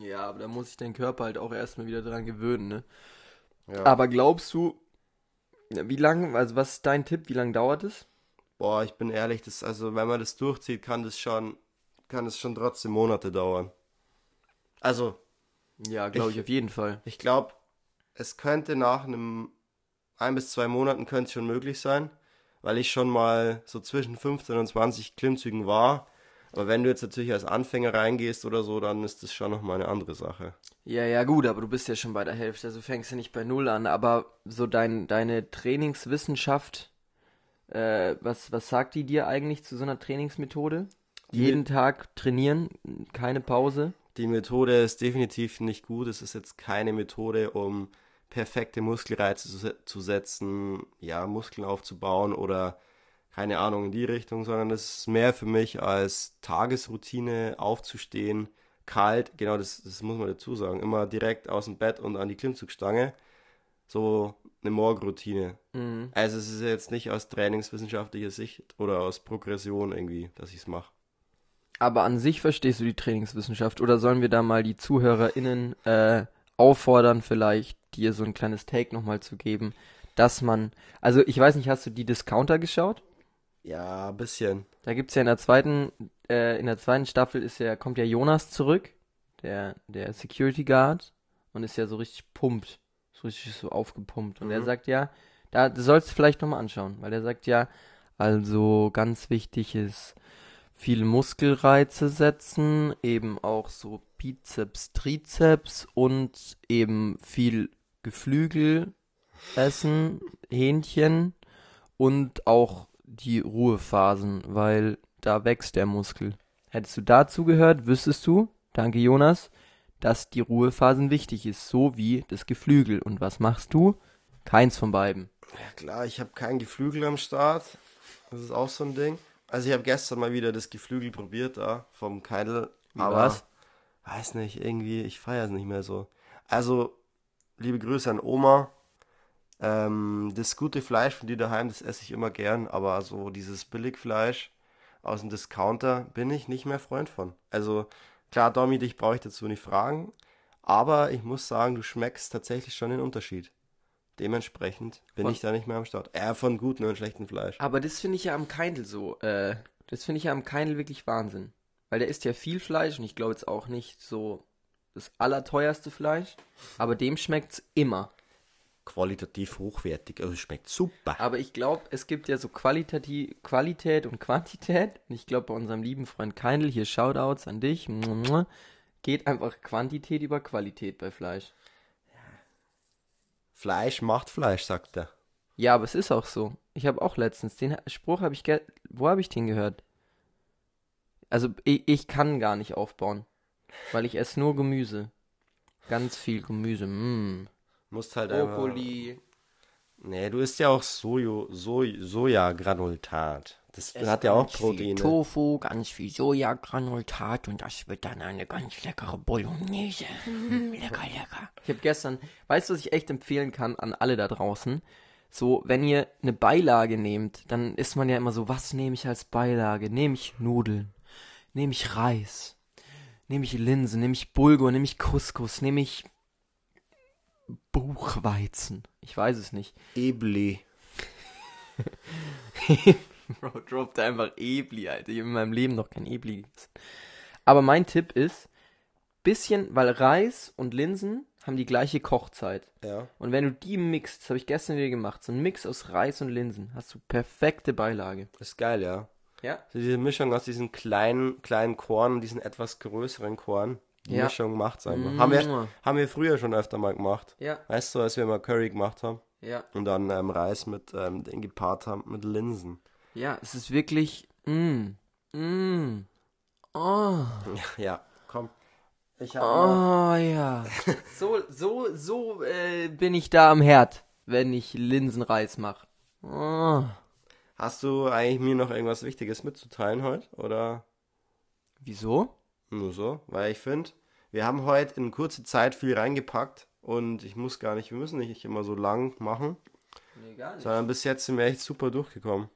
Ja, aber da muss sich dein Körper halt auch erstmal wieder dran gewöhnen, ne? Ja. Aber glaubst du, wie lange, also was ist dein Tipp, wie lange dauert es? Boah, ich bin ehrlich, das, also wenn man das durchzieht, kann das schon, kann es schon trotzdem Monate dauern. Also, Ja, glaube ich, Ich- auf jeden Fall. ich glaube, es könnte nach einem ein bis zwei Monaten könnte es schon möglich sein, weil ich schon mal so zwischen 15 und 20 Klimmzügen war. Aber wenn du jetzt natürlich als Anfänger reingehst oder so, dann ist das schon nochmal eine andere Sache. Ja, ja, gut, aber du bist ja schon bei der Hälfte, also fängst du nicht bei Null an, aber so dein, deine Trainingswissenschaft, äh, was, was sagt die dir eigentlich zu so einer Trainingsmethode? Die- Jeden Tag trainieren, keine Pause? Die Methode ist definitiv nicht gut. Es ist jetzt keine Methode, um perfekte Muskelreize zu, zu setzen, ja, Muskeln aufzubauen oder keine Ahnung in die Richtung, sondern es ist mehr für mich als Tagesroutine aufzustehen, kalt, genau das, das muss man dazu sagen, immer direkt aus dem Bett und an die Klimmzugstange. So eine Morgenroutine. Mhm. Also es ist jetzt nicht aus trainingswissenschaftlicher Sicht oder aus Progression irgendwie, dass ich es mache. Aber an sich verstehst du die Trainingswissenschaft oder sollen wir da mal die ZuhörerInnen äh, auffordern, vielleicht dir so ein kleines Take nochmal zu geben, dass man, also ich weiß nicht, hast du die Discounter geschaut? Ja, ein bisschen. Da gibt's ja in der zweiten, äh, in der zweiten Staffel ist ja, kommt ja Jonas zurück, der, der Security Guard, und ist ja so richtig pumpt, so richtig so aufgepumpt. Und er Mhm. sagt ja, da du sollst du vielleicht nochmal anschauen, weil er sagt ja, also ganz wichtig ist, viele Muskelreize setzen, eben auch so Bizeps, Trizeps und eben viel Geflügel essen, Hähnchen und auch die Ruhephasen, weil da wächst der Muskel. Hättest du dazu gehört, wüsstest du, danke Jonas, dass die Ruhephasen wichtig ist, so wie das Geflügel. Und was machst du? Keins von beiden. Ja klar, ich habe kein Geflügel am Start. Das ist auch so ein Ding. Also ich habe gestern mal wieder das Geflügel probiert da vom Keidel. Wie aber war's? weiß nicht, irgendwie, ich feiere es nicht mehr so. Also, liebe Grüße an Oma. Ähm, das gute Fleisch von dir daheim, das esse ich immer gern, aber so dieses Billigfleisch aus dem Discounter bin ich nicht mehr Freund von. Also, klar, Domi, dich brauche ich dazu nicht fragen, aber ich muss sagen, du schmeckst tatsächlich schon den Unterschied. Dementsprechend bin Von- ich da nicht mehr am Start. Äh, von gutem und schlechtem Fleisch. Aber das finde ich ja am Keindl so, äh, das finde ich ja am Keindl wirklich Wahnsinn. Weil der isst ja viel Fleisch und ich glaube jetzt auch nicht so das allerteuerste Fleisch, aber dem schmeckt's immer. Qualitativ hochwertig, also schmeckt super. Aber ich glaube, es gibt ja so Qualitati Qualität und Quantität. Und ich glaube, bei unserem lieben Freund Keindl, hier Shoutouts an dich, geht einfach Quantität über Qualität bei Fleisch. Fleisch macht Fleisch, sagt er. Ja, aber es ist auch so. Ich habe auch letztens, den Spruch habe ich, ge wo habe ich den gehört? Also ich, ich kann gar nicht aufbauen, weil ich esse nur Gemüse. Ganz viel Gemüse. Mm. Musst halt einfach. Brokkoli. Nee, du isst ja auch Sojo, Soj, Sojagranultat. Das hat ja auch Proteine. Tofu, ganz viel Sojagranulat und das wird dann eine ganz leckere Bolognese. Mm, lecker, lecker. Ich habe gestern, weißt du, was ich echt empfehlen kann an alle da draußen? So, wenn ihr eine Beilage nehmt, dann ist man ja immer so, was nehme ich als Beilage? Nehme ich Nudeln? Nehme ich Reis? Nehme ich Linsen? Nehme ich Bulgur? Nehme ich Couscous? Nehme ich Buchweizen? Ich weiß es nicht. Ebli. Bro, droppt einfach Ebli, Alter. Ich habe in meinem Leben noch kein Ebli gegessen. Aber mein Tipp ist, bisschen, weil Reis und Linsen haben die gleiche Kochzeit. Ja. Und wenn du die mixt, das habe ich gestern wieder gemacht, so ein Mix aus Reis und Linsen, hast du perfekte Beilage. Ist geil, ja. Ja. So diese Mischung aus diesen kleinen, kleinen Korn und diesen etwas größeren Korn. Die Ja. Mischung macht's einfach. Haben, wir, haben wir früher schon öfter mal gemacht. Ja, Weißt du, als wir mal Curry gemacht haben ja. und dann ähm, Reis mit ähm, den gepaart haben mit Linsen. Ja, es ist wirklich, mm, mm, oh, Ja, komm. Ich habe oh, ja. So, so, so äh, bin ich da am Herd, wenn ich Linsenreis mache. Oh. Hast du eigentlich mir noch irgendwas Wichtiges mitzuteilen heute? Oder Wieso? nur so? Weil ich finde, wir haben heute in kurze Zeit viel reingepackt und ich muss gar nicht, wir müssen nicht immer so lang machen, Nee, gar sondern bis jetzt sind wir echt super durchgekommen.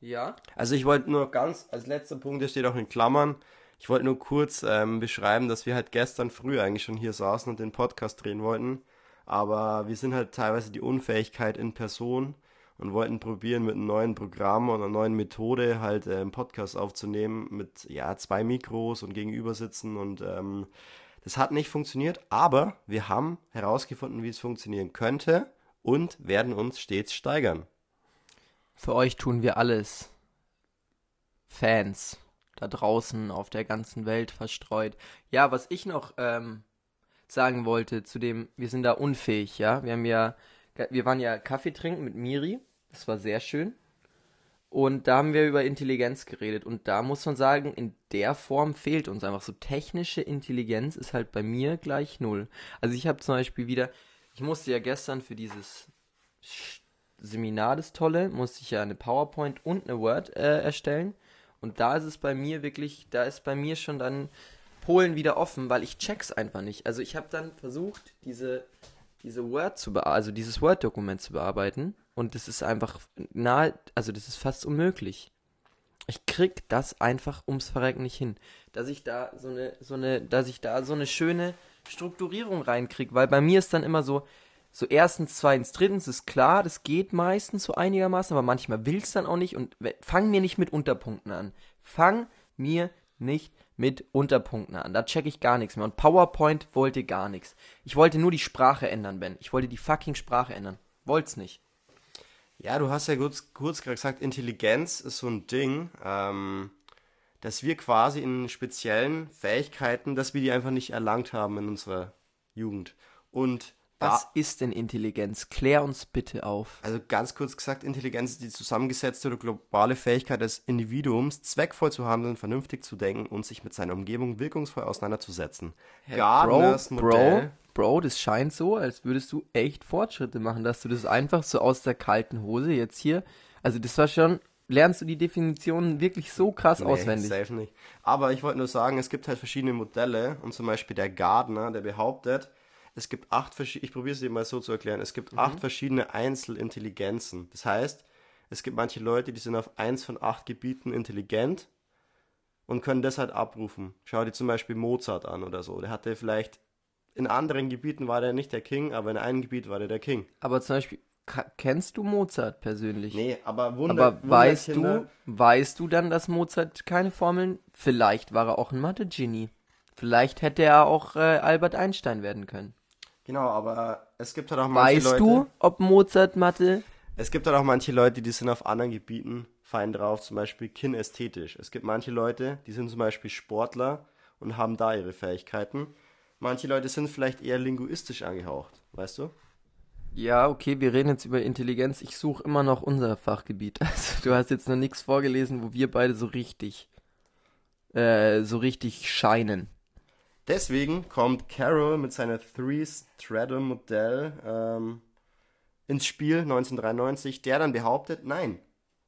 Ja? Also ich wollte nur ganz, als letzter Punkt, der steht auch in Klammern, ich wollte nur kurz ähm, beschreiben, dass wir halt gestern früh eigentlich schon hier saßen und den Podcast drehen wollten. Aber wir sind halt teilweise die Unfähigkeit in Person und wollten probieren mit einem neuen Programm und einer neuen Methode halt äh, einen Podcast aufzunehmen mit ja zwei Mikros und gegenüber sitzen und ähm, das hat nicht funktioniert, aber wir haben herausgefunden, wie es funktionieren könnte und werden uns stets steigern. Für euch tun wir alles. Fans da draußen auf der ganzen Welt verstreut. Ja, was ich noch ähm, sagen wollte zu dem, wir sind da unfähig, ja. Wir haben ja, wir waren ja Kaffee trinken mit Miri. Das war sehr schön. Und da haben wir über Intelligenz geredet. Und da muss man sagen, in der Form fehlt uns einfach so. Technische Intelligenz ist halt bei mir gleich null. Also ich habe zum Beispiel wieder, ich musste ja gestern für dieses Seminar, das Tolle, musste ich ja eine PowerPoint und eine Word äh, erstellen. Und da ist es bei mir wirklich, da ist bei mir schon dann Polen wieder offen, weil ich check's einfach nicht. Also ich habe dann versucht, diese, diese Word zu also dieses Word-Dokument zu bearbeiten. Und das ist einfach nahe, also das ist fast unmöglich. Ich krieg das einfach ums Verrecken nicht hin. Dass ich da so eine, so eine, dass ich da so eine schöne Strukturierung reinkrieg, weil bei mir ist dann immer so, so erstens, zweitens, drittens ist klar, das geht meistens so einigermaßen, aber manchmal will's dann auch nicht und fang mir nicht mit Unterpunkten an. Fang mir nicht mit Unterpunkten an. Da check ich gar nichts mehr. Und PowerPoint wollte gar nichts. Ich wollte nur die Sprache ändern, Ben. Ich wollte die fucking Sprache ändern. Wollt's nicht. Ja, du hast ja kurz, kurz gesagt, Intelligenz ist so ein Ding, ähm, dass wir quasi in speziellen Fähigkeiten, dass wir die einfach nicht erlangt haben in unserer Jugend. Und Was ist denn Intelligenz? Klär uns bitte auf. Also ganz kurz gesagt, Intelligenz ist die zusammengesetzte oder globale Fähigkeit des Individuums, zweckvoll zu handeln, vernünftig zu denken und sich mit seiner Umgebung wirkungsvoll auseinanderzusetzen. Gardners Bro, Bro, Bro, das scheint so, als würdest du echt Fortschritte machen, dass du das einfach so aus der kalten Hose jetzt hier. Also das war schon. Lernst du die Definitionen wirklich so krass Nee, auswendig? safe nicht. Aber ich wollte nur sagen, es gibt halt verschiedene Modelle und zum Beispiel der Gardner, der behauptet, es gibt acht verschiedene, ich probiere es dir mal so zu erklären, es Mhm. gibt acht verschiedene Einzelintelligenzen. Das heißt, es gibt manche Leute, die sind auf eins von acht Gebieten intelligent und können das halt abrufen. Schau dir zum Beispiel Mozart an oder so. Der hatte vielleicht, in anderen Gebieten war der nicht der King, aber in einem Gebiet war der der King. Aber zum Beispiel, kennst du Mozart persönlich? Nee, aber Wunder, Aber weißt du, weißt du dann, dass Mozart keine Formeln? Vielleicht war er auch ein Mathe-Genie. Vielleicht hätte er auch äh, Albert Einstein werden können. Genau, aber es gibt halt auch manche Weißt Leute... du, ob Mozart Mathe? Es gibt halt auch manche Leute, die sind auf anderen Gebieten fein drauf, zum Beispiel kinästhetisch. Es gibt manche Leute, die sind zum Beispiel Sportler und haben da ihre Fähigkeiten. Manche Leute sind vielleicht eher linguistisch angehaucht, weißt du? Ja, okay, wir reden jetzt über Intelligenz. Ich suche immer noch unser Fachgebiet. Also du hast jetzt noch nichts vorgelesen, wo wir beide so richtig, äh, so richtig scheinen. Deswegen kommt Carroll mit seiner Three-Stratum-Modell ähm, ins Spiel 1993, der dann behauptet, nein,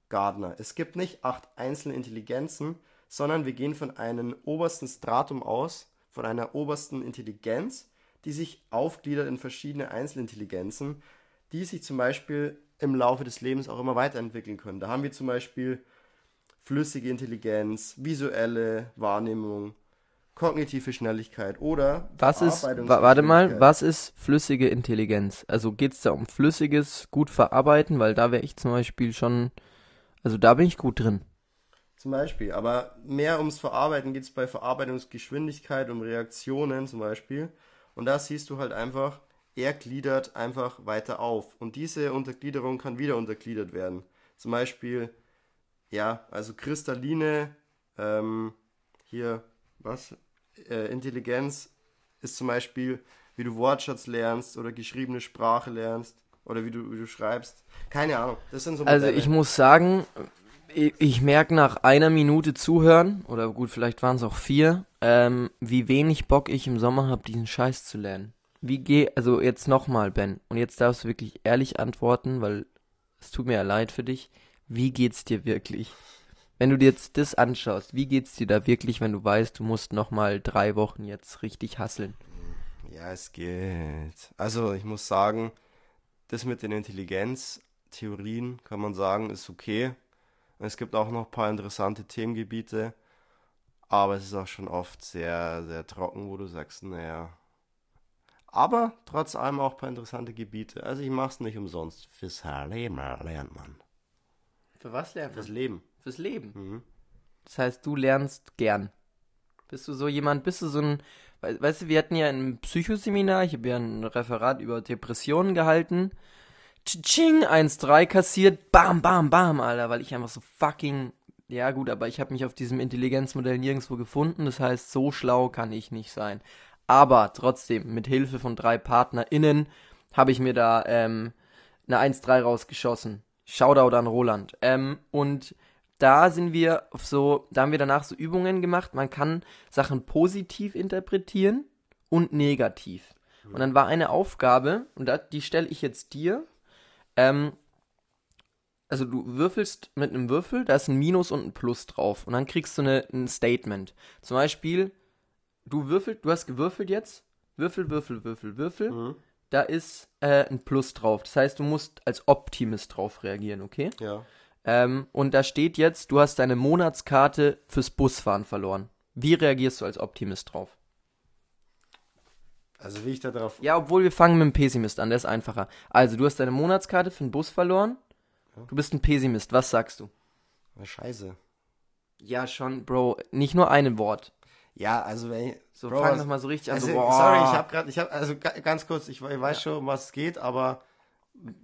Gardner, es gibt nicht acht einzelne Intelligenzen, sondern wir gehen von einem obersten Stratum aus, von einer obersten Intelligenz, die sich aufgliedert in verschiedene Einzelintelligenzen, die sich zum Beispiel im Laufe des Lebens auch immer weiterentwickeln können. Da haben wir zum Beispiel flüssige Intelligenz, visuelle Wahrnehmung, kognitive Schnelligkeit oder Was ist, wa warte mal, was ist flüssige Intelligenz? Also geht's da um flüssiges, gut verarbeiten? Weil da wäre ich zum Beispiel schon, also da bin ich gut drin. Zum Beispiel, aber mehr ums Verarbeiten geht es bei Verarbeitungsgeschwindigkeit, um Reaktionen zum Beispiel. Und da siehst du halt einfach, er gliedert einfach weiter auf. Und diese Untergliederung kann wieder untergliedert werden. Zum Beispiel, ja, also kristalline, ähm, hier, was? Äh, Intelligenz ist zum Beispiel, wie du Wortschatz lernst oder geschriebene Sprache lernst oder wie du, wie du schreibst. Keine Ahnung. Das sind so Also ich muss sagen, ich, ich merke nach einer Minute zuhören, oder gut, vielleicht waren es auch vier, ähm, wie wenig Bock ich im Sommer habe, diesen Scheiß zu lernen. Wie geh, also jetzt nochmal, Ben, und jetzt darfst du wirklich ehrlich antworten, weil es tut mir ja leid für dich. Wie geht's dir wirklich? Wenn du dir jetzt das anschaust, wie geht's dir da wirklich, wenn du weißt, du musst nochmal drei Wochen jetzt richtig hasseln? Ja, es geht. Also ich muss sagen, das mit den Intelligenztheorien kann man sagen, ist okay. Es gibt auch noch ein paar interessante Themengebiete, aber es ist auch schon oft sehr, sehr trocken, wo du sagst, naja. Aber trotz allem auch ein paar interessante Gebiete. Also ich mache es nicht umsonst. Fürs Leben lernt man. Für was lernen Fürs Leben. Fürs Leben. Mhm. Das heißt, du lernst gern. Bist du so jemand, bist du so ein, we- weißt du, wir hatten ja ein Psychoseminar, ich habe ja ein Referat über Depressionen gehalten. Tsching, 1-3 kassiert, bam, bam, bam, Alter, weil ich einfach so fucking, ja gut, aber ich habe mich auf diesem Intelligenzmodell nirgendwo gefunden, das heißt, so schlau kann ich nicht sein. Aber trotzdem, mit Hilfe von drei PartnerInnen habe ich mir da ähm, eine 1-3 rausgeschossen. Shoutout an Roland. Ähm, und da sind wir auf so, da haben wir danach so Übungen gemacht. Man kann Sachen positiv interpretieren und negativ. Und dann war eine Aufgabe, und da, die stelle ich jetzt dir. Ähm, also du würfelst mit einem Würfel, da ist ein Minus und ein Plus drauf. Und dann kriegst du eine, ein Statement. Zum Beispiel, du würfelt, du hast gewürfelt jetzt. Würfel, Würfel, Würfel, Würfel. Mhm. Da ist äh, ein Plus drauf. Das heißt, du musst als Optimist drauf reagieren, okay? Ja. Ähm, und da steht jetzt, du hast deine Monatskarte fürs Busfahren verloren. Wie reagierst du als Optimist drauf? Also wie ich da drauf. Ja, obwohl wir fangen mit dem Pessimist an, der ist einfacher. Also, du hast deine Monatskarte für den Bus verloren. Du bist ein Pessimist, was sagst du? Na, Scheiße. Ja, schon, Bro, nicht nur ein Wort. Ja, also wenn ich. So, Bro, fang was- doch mal so richtig an. Also, so, boah. sorry, ich habe gerade, ich habe, also ga- ganz kurz, ich, we- weiß schon, um was es geht, aber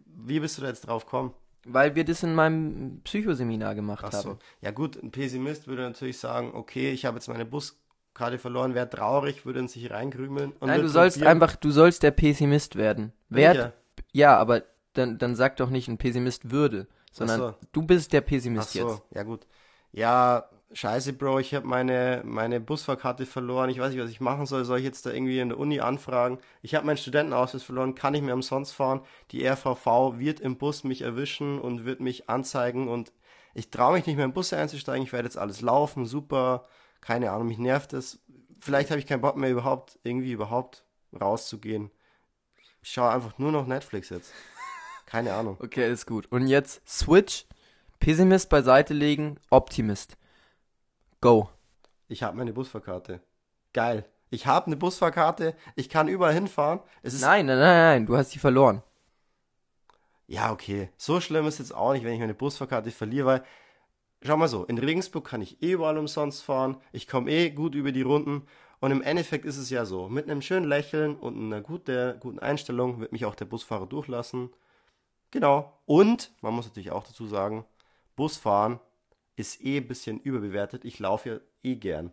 wie bist du da jetzt drauf gekommen? Weil wir das in meinem Psychoseminar gemacht Ach so. haben. Ja gut, ein Pessimist würde natürlich sagen, okay, ich habe jetzt meine Buskarte verloren, wäre traurig, würde in sich reinkrümeln. Und Nein, du sollst probieren- einfach, du sollst der Pessimist werden. Wer, ja, aber dann, dann sag doch nicht, ein Pessimist würde, sondern so. du bist der Pessimist so, jetzt. ja gut. Ja, scheiße, Bro, ich habe meine, meine Busfahrkarte verloren. Ich weiß nicht, was ich machen soll. Soll ich jetzt da irgendwie in der Uni anfragen? Ich habe meinen Studentenausweis verloren, kann ich mir umsonst fahren. Die RVV wird im Bus mich erwischen und wird mich anzeigen und ich traue mich nicht mehr im Bus einzusteigen. Ich werde jetzt alles laufen, super. Keine Ahnung, mich nervt es. Vielleicht habe ich keinen Bock mehr überhaupt, irgendwie überhaupt rauszugehen. Ich schaue einfach nur noch Netflix jetzt. Keine Ahnung. Okay, ist gut. Und jetzt Switch, Pessimist beiseite legen, Optimist. Go. Ich habe meine Busfahrkarte. Geil. Ich habe eine Busfahrkarte. Ich kann überall hinfahren. Nein, nein, nein, nein, du hast die verloren. ja okay. So schlimm ist jetzt auch nicht, wenn ich meine Busfahrkarte verliere, weil schau mal so, in Regensburg kann ich eh überall umsonst fahren. Ich komme eh gut über die Runden. Und im Endeffekt ist es ja so, mit einem schönen Lächeln und einer gute, guten Einstellung wird mich auch der Busfahrer durchlassen. Genau. Und, man muss natürlich auch dazu sagen, Busfahren ist eh ein bisschen überbewertet. Ich laufe ja eh gern.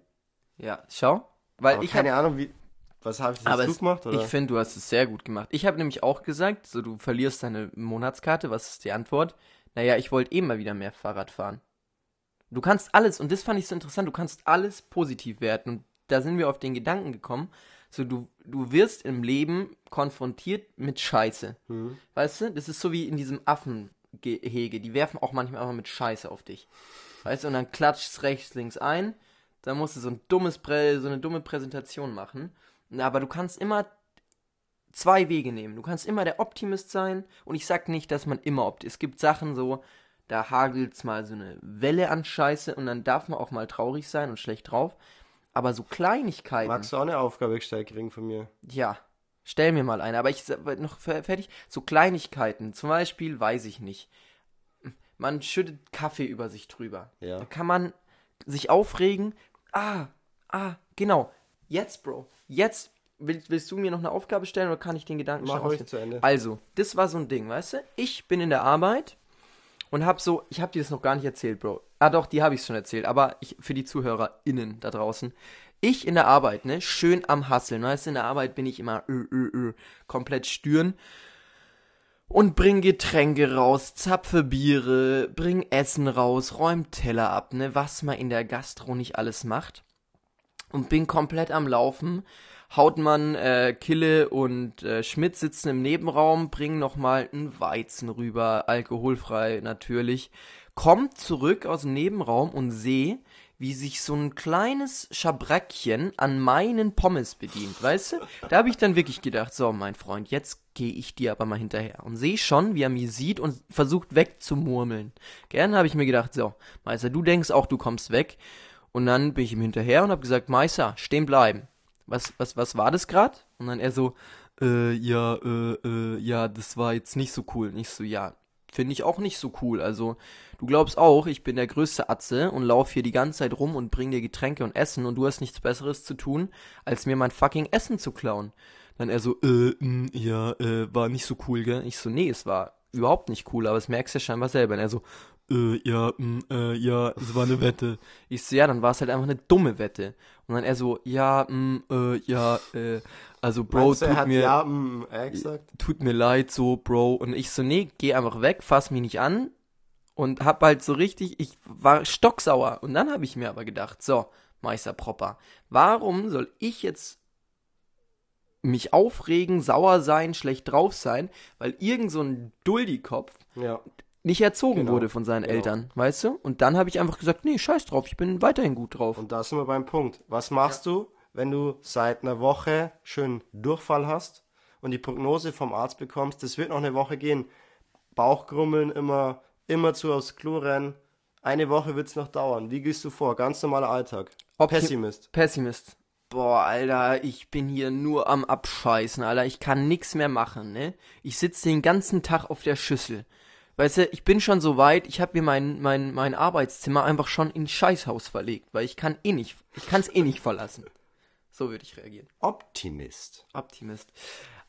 Ja, schau. Weil Aber ich keine hab, Ahnung, wie. Was habe ich das aber gut gemacht? Oder? ich finde, du hast es sehr gut gemacht. Ich habe nämlich auch gesagt, so du verlierst deine Monatskarte, was ist die Antwort? Naja, ich wollte eh mal wieder mehr Fahrrad fahren. Du kannst alles, und das fand ich so interessant, du kannst alles positiv werten. Und da sind wir auf den Gedanken gekommen, so du, du wirst im Leben konfrontiert mit Scheiße. Hm. Weißt du, das ist so wie in diesem Affengehege. Die werfen auch manchmal einfach mit Scheiße auf dich. Weißt du, und dann klatscht's rechts, links ein. Dann musst du so ein dummes Prä so eine dumme Präsentation machen. Aber du kannst immer zwei Wege nehmen. Du kannst immer der Optimist sein. Und ich sag nicht, dass man immer Optimist. Es gibt Sachen so, da hagelt's mal so eine Welle an Scheiße und dann darf man auch mal traurig sein und schlecht drauf. Aber so Kleinigkeiten. Magst du auch eine Aufgabe gestellt kriegen von mir? Ja, stell mir mal eine. Aber ich noch fer- fertig. So Kleinigkeiten. Zum Beispiel, weiß ich nicht. Man schüttet Kaffee über sich drüber. Ja. Da kann man sich aufregen. Ah, ah, genau. Jetzt, Bro. Jetzt willst, willst du mir noch eine Aufgabe stellen oder kann ich den Gedanken Mach ruhig zu Ende. Also, das war so ein Ding, weißt du? Ich bin in der Arbeit und hab so, ich hab dir das noch gar nicht erzählt, Bro. Ah doch, die habe ich schon erzählt, aber ich, für die ZuhörerInnen da draußen. Ich in der Arbeit, ne, schön am Hasseln, weißt du, in der Arbeit bin ich immer ö, ö, ö, komplett stüren und bring Getränke raus, zapfe Biere, bring Essen raus, räum Teller ab, ne, was man in der Gastro nicht alles macht. Und bin komplett am Laufen. Hautmann, äh, Kille und äh, Schmidt sitzen im Nebenraum, bringen nochmal einen Weizen rüber, alkoholfrei natürlich. Kommt zurück aus dem Nebenraum und sehe, wie sich so ein kleines Schabrackchen an meinen Pommes bedient, weißt du? Da habe ich dann wirklich gedacht, so, mein Freund, jetzt gehe ich dir aber mal hinterher. Und sehe schon, wie er mich sieht und versucht wegzumurmeln. Gern habe ich mir gedacht, so, Meister, du denkst auch, du kommst weg. Und dann bin ich ihm hinterher und habe gesagt, Meister, stehen bleiben. Was, was, was war das gerade? Und dann er so, äh, ja, äh, äh, ja, das war jetzt nicht so cool. Nicht so, ja, finde ich auch nicht so cool. Also, du glaubst auch, ich bin der größte Atze und lauf hier die ganze Zeit rum und bring dir Getränke und Essen und du hast nichts Besseres zu tun, als mir mein fucking Essen zu klauen. Dann er so, äh, mh, ja, äh, war nicht so cool, gell? Ich so, nee, es war überhaupt nicht cool, aber es merkst du ja scheinbar selber. Und er so, äh, ja, mh, äh, ja, es war eine Wette. Ich so, ja, dann war es halt einfach eine dumme Wette. Und dann er so, ja, mh, äh, ja, äh, also Bro, Meinst tut hat mir, ja, mm, äh, gesagt? tut mir leid, so, Bro. Und ich so, nee, geh einfach weg, fass mich nicht an. Und hab halt so richtig, ich war stocksauer. Und dann habe ich mir aber gedacht, so, Meister Propper, warum soll ich jetzt mich aufregen, sauer sein, schlecht drauf sein, weil irgend so ein Duldikopf Ja. Nicht erzogen Genau, wurde von seinen genau. Eltern, weißt du? Und dann habe ich einfach gesagt, nee, scheiß drauf, ich bin weiterhin gut drauf. Und da sind wir beim Punkt. Was machst du, wenn du seit einer Woche schön Durchfall hast und die Prognose vom Arzt bekommst, das wird noch eine Woche gehen. Bauchgrummeln immer, immer zu aufs Klo rennen. Eine Woche wird's noch dauern. Wie gehst du vor? Ganz normaler Alltag. Opti- Pessimist. Pessimist. Boah, Alter, ich bin hier nur am Abscheißen, Alter. Ich kann nix mehr machen, ne? Ich sitze den ganzen Tag auf der Schüssel. Weißt du, ich bin schon so weit, ich habe mir mein, mein, mein Arbeitszimmer einfach schon in ein Scheißhaus verlegt, weil ich kann eh nicht, ich kann's eh nicht verlassen. So würde ich reagieren. Optimist. Optimist.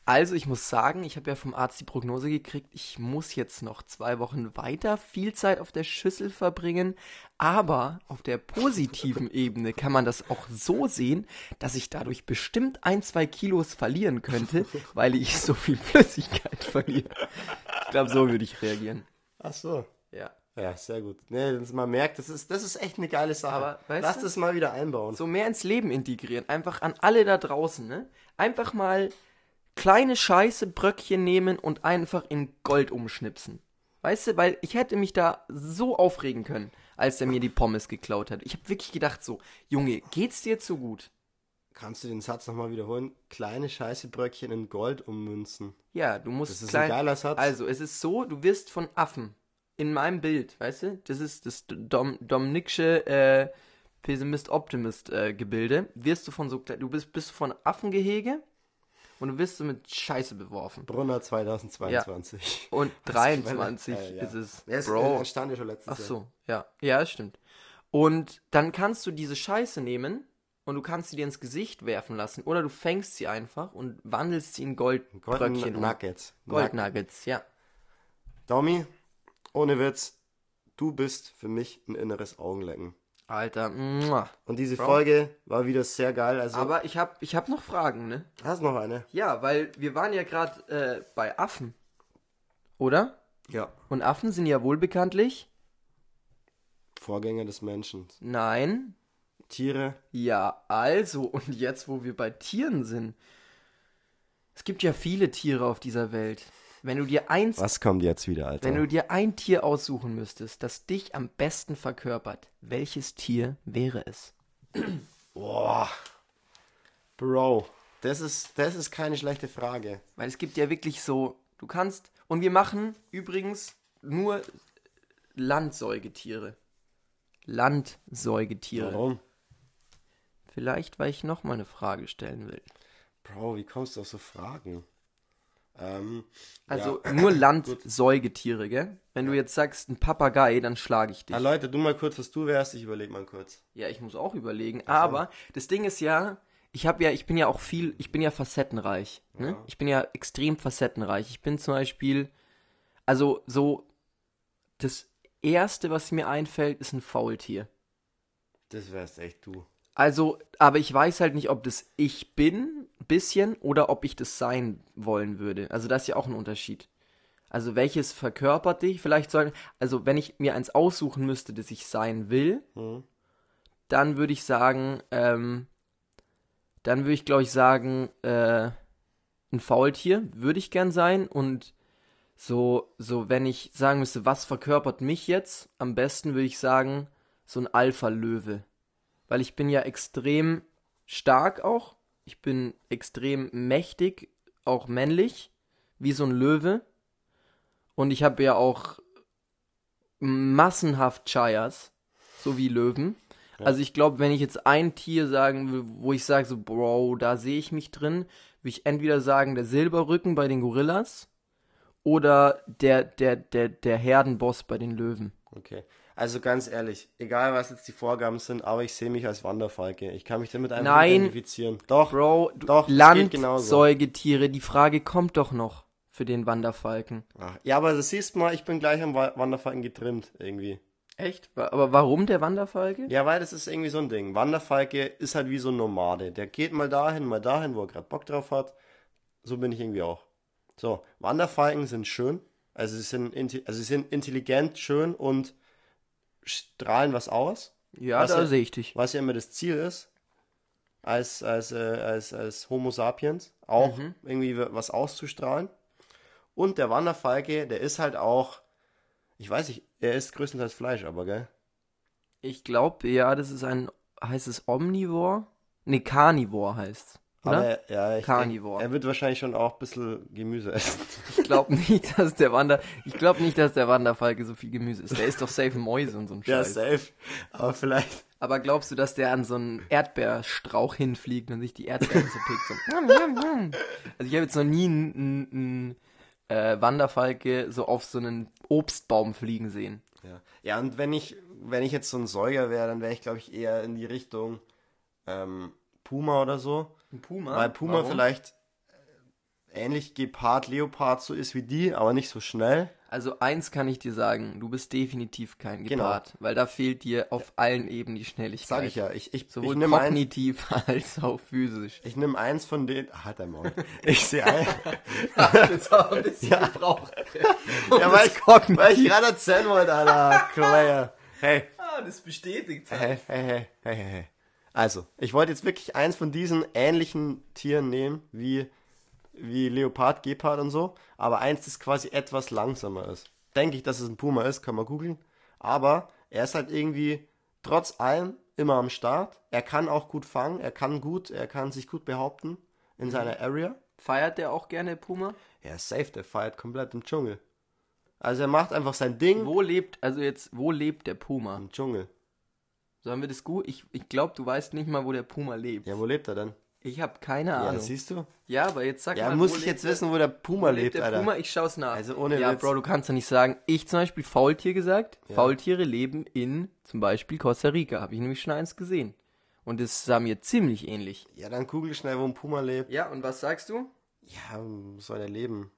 Also, ich muss sagen, ich habe ja vom Arzt die Prognose gekriegt, ich muss jetzt noch zwei Wochen weiter viel Zeit auf der Schüssel verbringen. Aber auf der positiven Ebene kann man das auch so sehen, dass ich dadurch bestimmt ein, zwei Kilos verlieren könnte, weil ich so viel Flüssigkeit verliere. Ich glaube, so würde ich reagieren. Ach so. Ja. Ja, sehr gut. Nee, dass man merkt, das ist, das ist echt eine geile Sache. Aber, Lass du- das mal wieder einbauen. So mehr ins Leben integrieren. Einfach an alle da draußen, ne? Einfach mal kleine Scheiße Bröckchen nehmen und einfach in Gold umschnipsen. Weißt du, weil ich hätte mich da so aufregen können, als er mir die Pommes geklaut hat. Ich habe wirklich gedacht so, Junge, geht's dir zu gut? Kannst du den Satz nochmal wiederholen? Kleine Scheißebröckchen in Gold ummünzen. Ja, du musst Das ist klein... ein geiler Satz. Also, es ist so, du wirst von Affen in meinem Bild, weißt du? Das ist das Dom Dominiksche äh, Pessimist Optimist äh, Gebilde. Wirst du von so du bist bist von Affengehege und du wirst so mit Scheiße beworfen. Brunner 2022. Und Was 23 Quelle? Ja, ja. ist es. Ja, es Bro. entstand ja schon letztes Ach Jahr. so, ja. Ja, das stimmt. Und dann kannst du diese Scheiße nehmen und du kannst sie dir ins Gesicht werfen lassen oder du fängst sie einfach und wandelst sie in Goldbröckchen Golden um. Nuggets. Goldnuggets, ja. Domi, ohne Witz, du bist für mich ein inneres Augenlecken. Alter, muah. Und diese Bro. Folge war wieder sehr geil. Also, Aber ich hab, ich hab noch Fragen, ne? hast noch eine? Ja, weil wir waren ja gerade äh, bei Affen. Oder? Ja. Und Affen sind ja wohl bekanntlich. Vorgänger des Menschen. Nein. Tiere. Ja, also, und jetzt, wo wir bei Tieren sind. Es gibt ja viele Tiere auf dieser Welt. Wenn du dir eins, Was kommt jetzt wieder, Alter? wenn du dir ein Tier aussuchen müsstest, das dich am besten verkörpert, welches Tier wäre es? Boah. Bro, das ist, das ist keine schlechte Frage. Weil es gibt ja wirklich so, du kannst, und wir machen übrigens nur Landsäugetiere. Landsäugetiere. Warum? Vielleicht, weil ich nochmal eine Frage stellen will. Bro, wie kommst du auf so Fragen? Ähm, Also ja. nur Landsäugetiere, gell? Wenn du jetzt sagst, ein Papagei, dann schlage ich dich. Ah, Leute, du mal kurz, was du wärst. Ich überleg mal kurz. Ja, ich muss auch überlegen. Aber das Ding ist ja, ich habe ja, ich bin ja auch viel, ich bin ja facettenreich. Ne? Ja. Ich bin ja extrem facettenreich. Ich bin zum Beispiel, also so, das erste, was mir einfällt, ist ein Faultier. Das wärst echt du. Also, aber ich weiß halt nicht, ob das ich bin, bisschen, oder ob ich das sein wollen würde. Also, das ist ja auch ein Unterschied. Also, welches verkörpert dich? Vielleicht soll, also, wenn ich mir eins aussuchen müsste, das ich sein will, Hm? dann würde ich sagen, ähm, dann würde ich, glaube ich, sagen, äh, ein Faultier würde ich gern sein und so, so, wenn ich sagen müsste, was verkörpert mich jetzt, am besten würde ich sagen, so ein Alpha-Löwe. Weil ich bin ja extrem stark auch. Ich bin extrem mächtig, auch männlich, wie so ein Löwe. Und ich habe ja auch massenhaft Chayas, so wie Löwen. Also ich glaube, wenn ich jetzt ein Tier sagen will, wo ich sage so, Bro, da sehe ich mich drin, würde ich entweder sagen, der Silberrücken bei den Gorillas oder der, der, der, der Herdenboss bei den Löwen. Okay. Also ganz ehrlich, egal was jetzt die Vorgaben sind, aber ich sehe mich als Wanderfalke. Ich kann mich damit einfach Nein. identifizieren. Doch. Bro, du, Doch. Landsäugetiere, die Frage kommt doch noch für den Wanderfalken. Ach, ja, aber das siehst du mal, ich bin gleich am Wa- Wanderfalken getrimmt irgendwie. Echt? Aber warum der Wanderfalke? Ja, weil das ist irgendwie so ein Ding. Wanderfalke ist halt wie so ein Nomade. Der geht mal dahin, mal dahin, wo er gerade Bock drauf hat. So bin ich irgendwie auch. So, Wanderfalken sind schön. Also sie sind, also sie sind intelligent, schön und strahlen was aus. Ja, Was da ja- sehe ich dich. Was ja immer das Ziel ist, als, als, äh, als, als Homo sapiens, auch Mhm. irgendwie was auszustrahlen. Und der Wanderfalke, der ist halt auch, ich weiß nicht, er isst größtenteils Fleisch, aber gell? Ich glaube, ja, das ist ein, heißt es Omnivore? Ne, Carnivore heißt oder? Aber ja, ich Carnivore. Denk, er wird wahrscheinlich schon auch ein bisschen Gemüse essen. Ich glaube nicht, dass der Wander, ich glaube nicht, dass der Wanderfalke so viel Gemüse isst. Der ist doch safe Mäuse und so ein Ja, Scheiß. safe. Aber vielleicht. Aber glaubst du, dass der an so einen Erdbeerstrauch hinfliegt und sich die Erdbeeren so pickt? So. Also ich habe jetzt noch nie einen, einen, einen äh, Wanderfalke so auf so einen Obstbaum fliegen sehen. Ja. ja, und wenn ich, wenn ich jetzt so ein Säuger wäre, dann wäre ich, glaube ich, eher in die Richtung ähm, Puma oder so. Ein Puma? Weil Puma vielleicht ähnlich Gepard, Leopard so ist wie die, aber nicht so schnell. Also eins kann ich dir sagen, du bist definitiv kein Genau. Gepard, weil da fehlt dir auf allen Ebenen die Schnelllichkeit. Sag ich ja. Ich, ich, ich Sowohl nehme eins, kognitiv als auch physisch. ich nehm eins von den. Halt dein Maul. Ich sehe ein. Jetzt auch ein bisschen gebraucht. ja, weil ich, weil ich gerade erzählen wollte, Alter. Claire. Hey. Ah, das bestätigt. Hey, hey, hey, hey, hey. Also, ich wollte jetzt wirklich eins von diesen ähnlichen Tieren nehmen, wie, wie Leopard, Gepard und so, aber eins, das quasi etwas langsamer ist. Denke ich, dass es ein Puma ist, kann man googeln. Aber er ist halt irgendwie trotz allem immer am Start. Er kann auch gut fangen, er kann gut, er kann sich gut behaupten in seiner Area. Feiert der auch gerne Puma? Er ist safe, der feiert komplett im Dschungel. Also er macht einfach sein Ding Wo lebt, also jetzt, wo lebt der Puma? im Dschungel. Sollen wir das gut? Ich, ich glaube, du weißt nicht mal, wo der Puma lebt. Ja, wo lebt er denn? Ich habe keine Ja, Ahnung. siehst du? Ja, aber jetzt sag Ja, mal, muss wo ich lebt jetzt der- wissen, wo der Puma wo lebt, der Alter. Puma? Ich schaue es nach. Also ohne ja, Witz. Bro, du kannst ja nicht sagen, ich zum Beispiel Faultier gesagt. Faultiere leben in zum Beispiel Costa Rica. Habe ich nämlich schon eins gesehen. Und es sah mir ziemlich ähnlich. Ja, dann google schnell, wo ein Puma lebt. Ja, und was sagst du? Ja, wo soll er leben?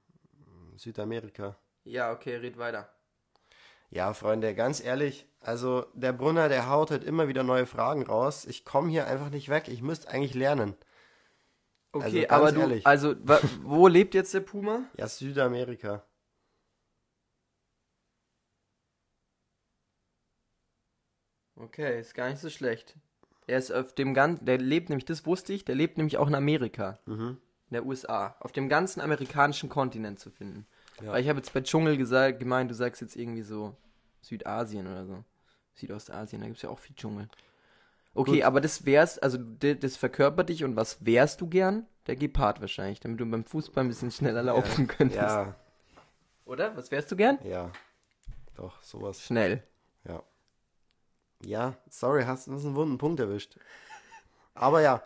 Südamerika. Ja, okay, red weiter. Ja, Freunde, ganz ehrlich, also der Brunner, der haut halt immer wieder neue Fragen raus. Ich komme hier einfach nicht weg. Ich müsste eigentlich lernen. Okay, Also aber du, ehrlich. also, wo lebt jetzt der Puma? Ja, Südamerika. Okay, ist gar nicht so schlecht. Er ist auf dem ganzen, der lebt nämlich, das wusste ich, der lebt nämlich auch in Amerika. Mhm. In der USA. Auf dem ganzen amerikanischen Kontinent zu finden. Ja. Weil ich habe jetzt bei Dschungel gesagt, gemeint, du sagst jetzt irgendwie so Südasien oder so. Südostasien, da gibt es ja auch viel Dschungel. Okay, Gut. aber das wärst, also das verkörpert dich und was wärst du gern? Der Gepard wahrscheinlich, damit du beim Fußball ein bisschen schneller laufen könntest. Ja, Oder? Was wärst du gern? ja. Doch, sowas. Schnell. Ja. Ja, sorry, hast du einen wunden Punkt erwischt. Aber ja,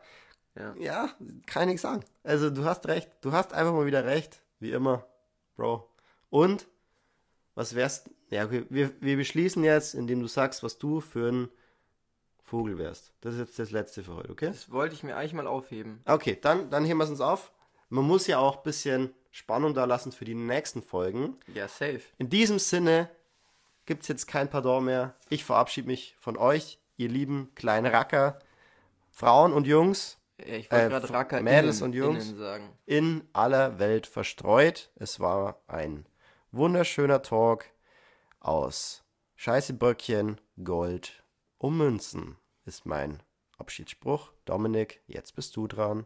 Ja. ja, kann ich nichts sagen. Also du hast recht. Du hast einfach mal wieder recht. Wie immer, Bro. Und, was wärst, ja, okay, wir, wir beschließen jetzt, indem du sagst, was du für ein Vogel wärst. Das ist jetzt das letzte für heute, okay? Das wollte ich mir eigentlich mal aufheben. Okay, dann, dann heben wir es uns auf. Man muss ja auch ein bisschen Spannung da lassen für die nächsten Folgen. Ja, safe. In diesem Sinne gibt es jetzt kein Pardon mehr. Ich verabschiede mich von euch, ihr lieben kleinen Racker, Frauen und Jungs ich wollte Äh, gerade Racker Mädels innen, und Jungs. in aller Welt verstreut. Es war ein wunderschöner Talk aus Scheißebröckchen, Gold um Münzen, ist mein Abschiedsspruch. Dominik, jetzt bist du dran.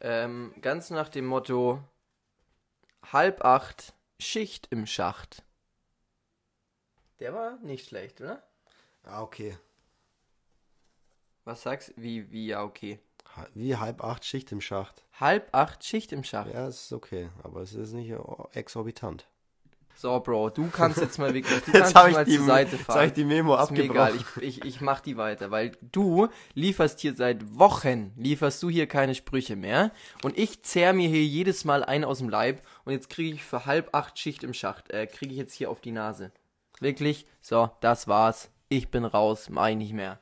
Ähm, ganz nach dem Motto halb acht, Schicht im Schacht. Der war nicht schlecht, oder? Ah, okay. Was sagst Wie, wie, ja, okay. Wie halb acht Schicht im Schacht. Halb acht, Schicht im Schacht. Ja, es ist okay, aber es ist nicht exorbitant. So, Bro, du kannst jetzt mal wirklich, du Jetzt kannst habe mal ich, die- zur Seite jetzt fahren. hab ich die Memo Ist mir egal, ich, ich, ich mach die weiter, weil du lieferst hier seit Wochen, lieferst du hier keine Sprüche mehr und ich zehr mir hier jedes Mal einen aus dem Leib und jetzt kriege ich für halb acht Schicht im Schacht, äh, kriege ich jetzt hier auf die Nase. Wirklich, so, das war's, ich bin raus, mach ich nicht mehr.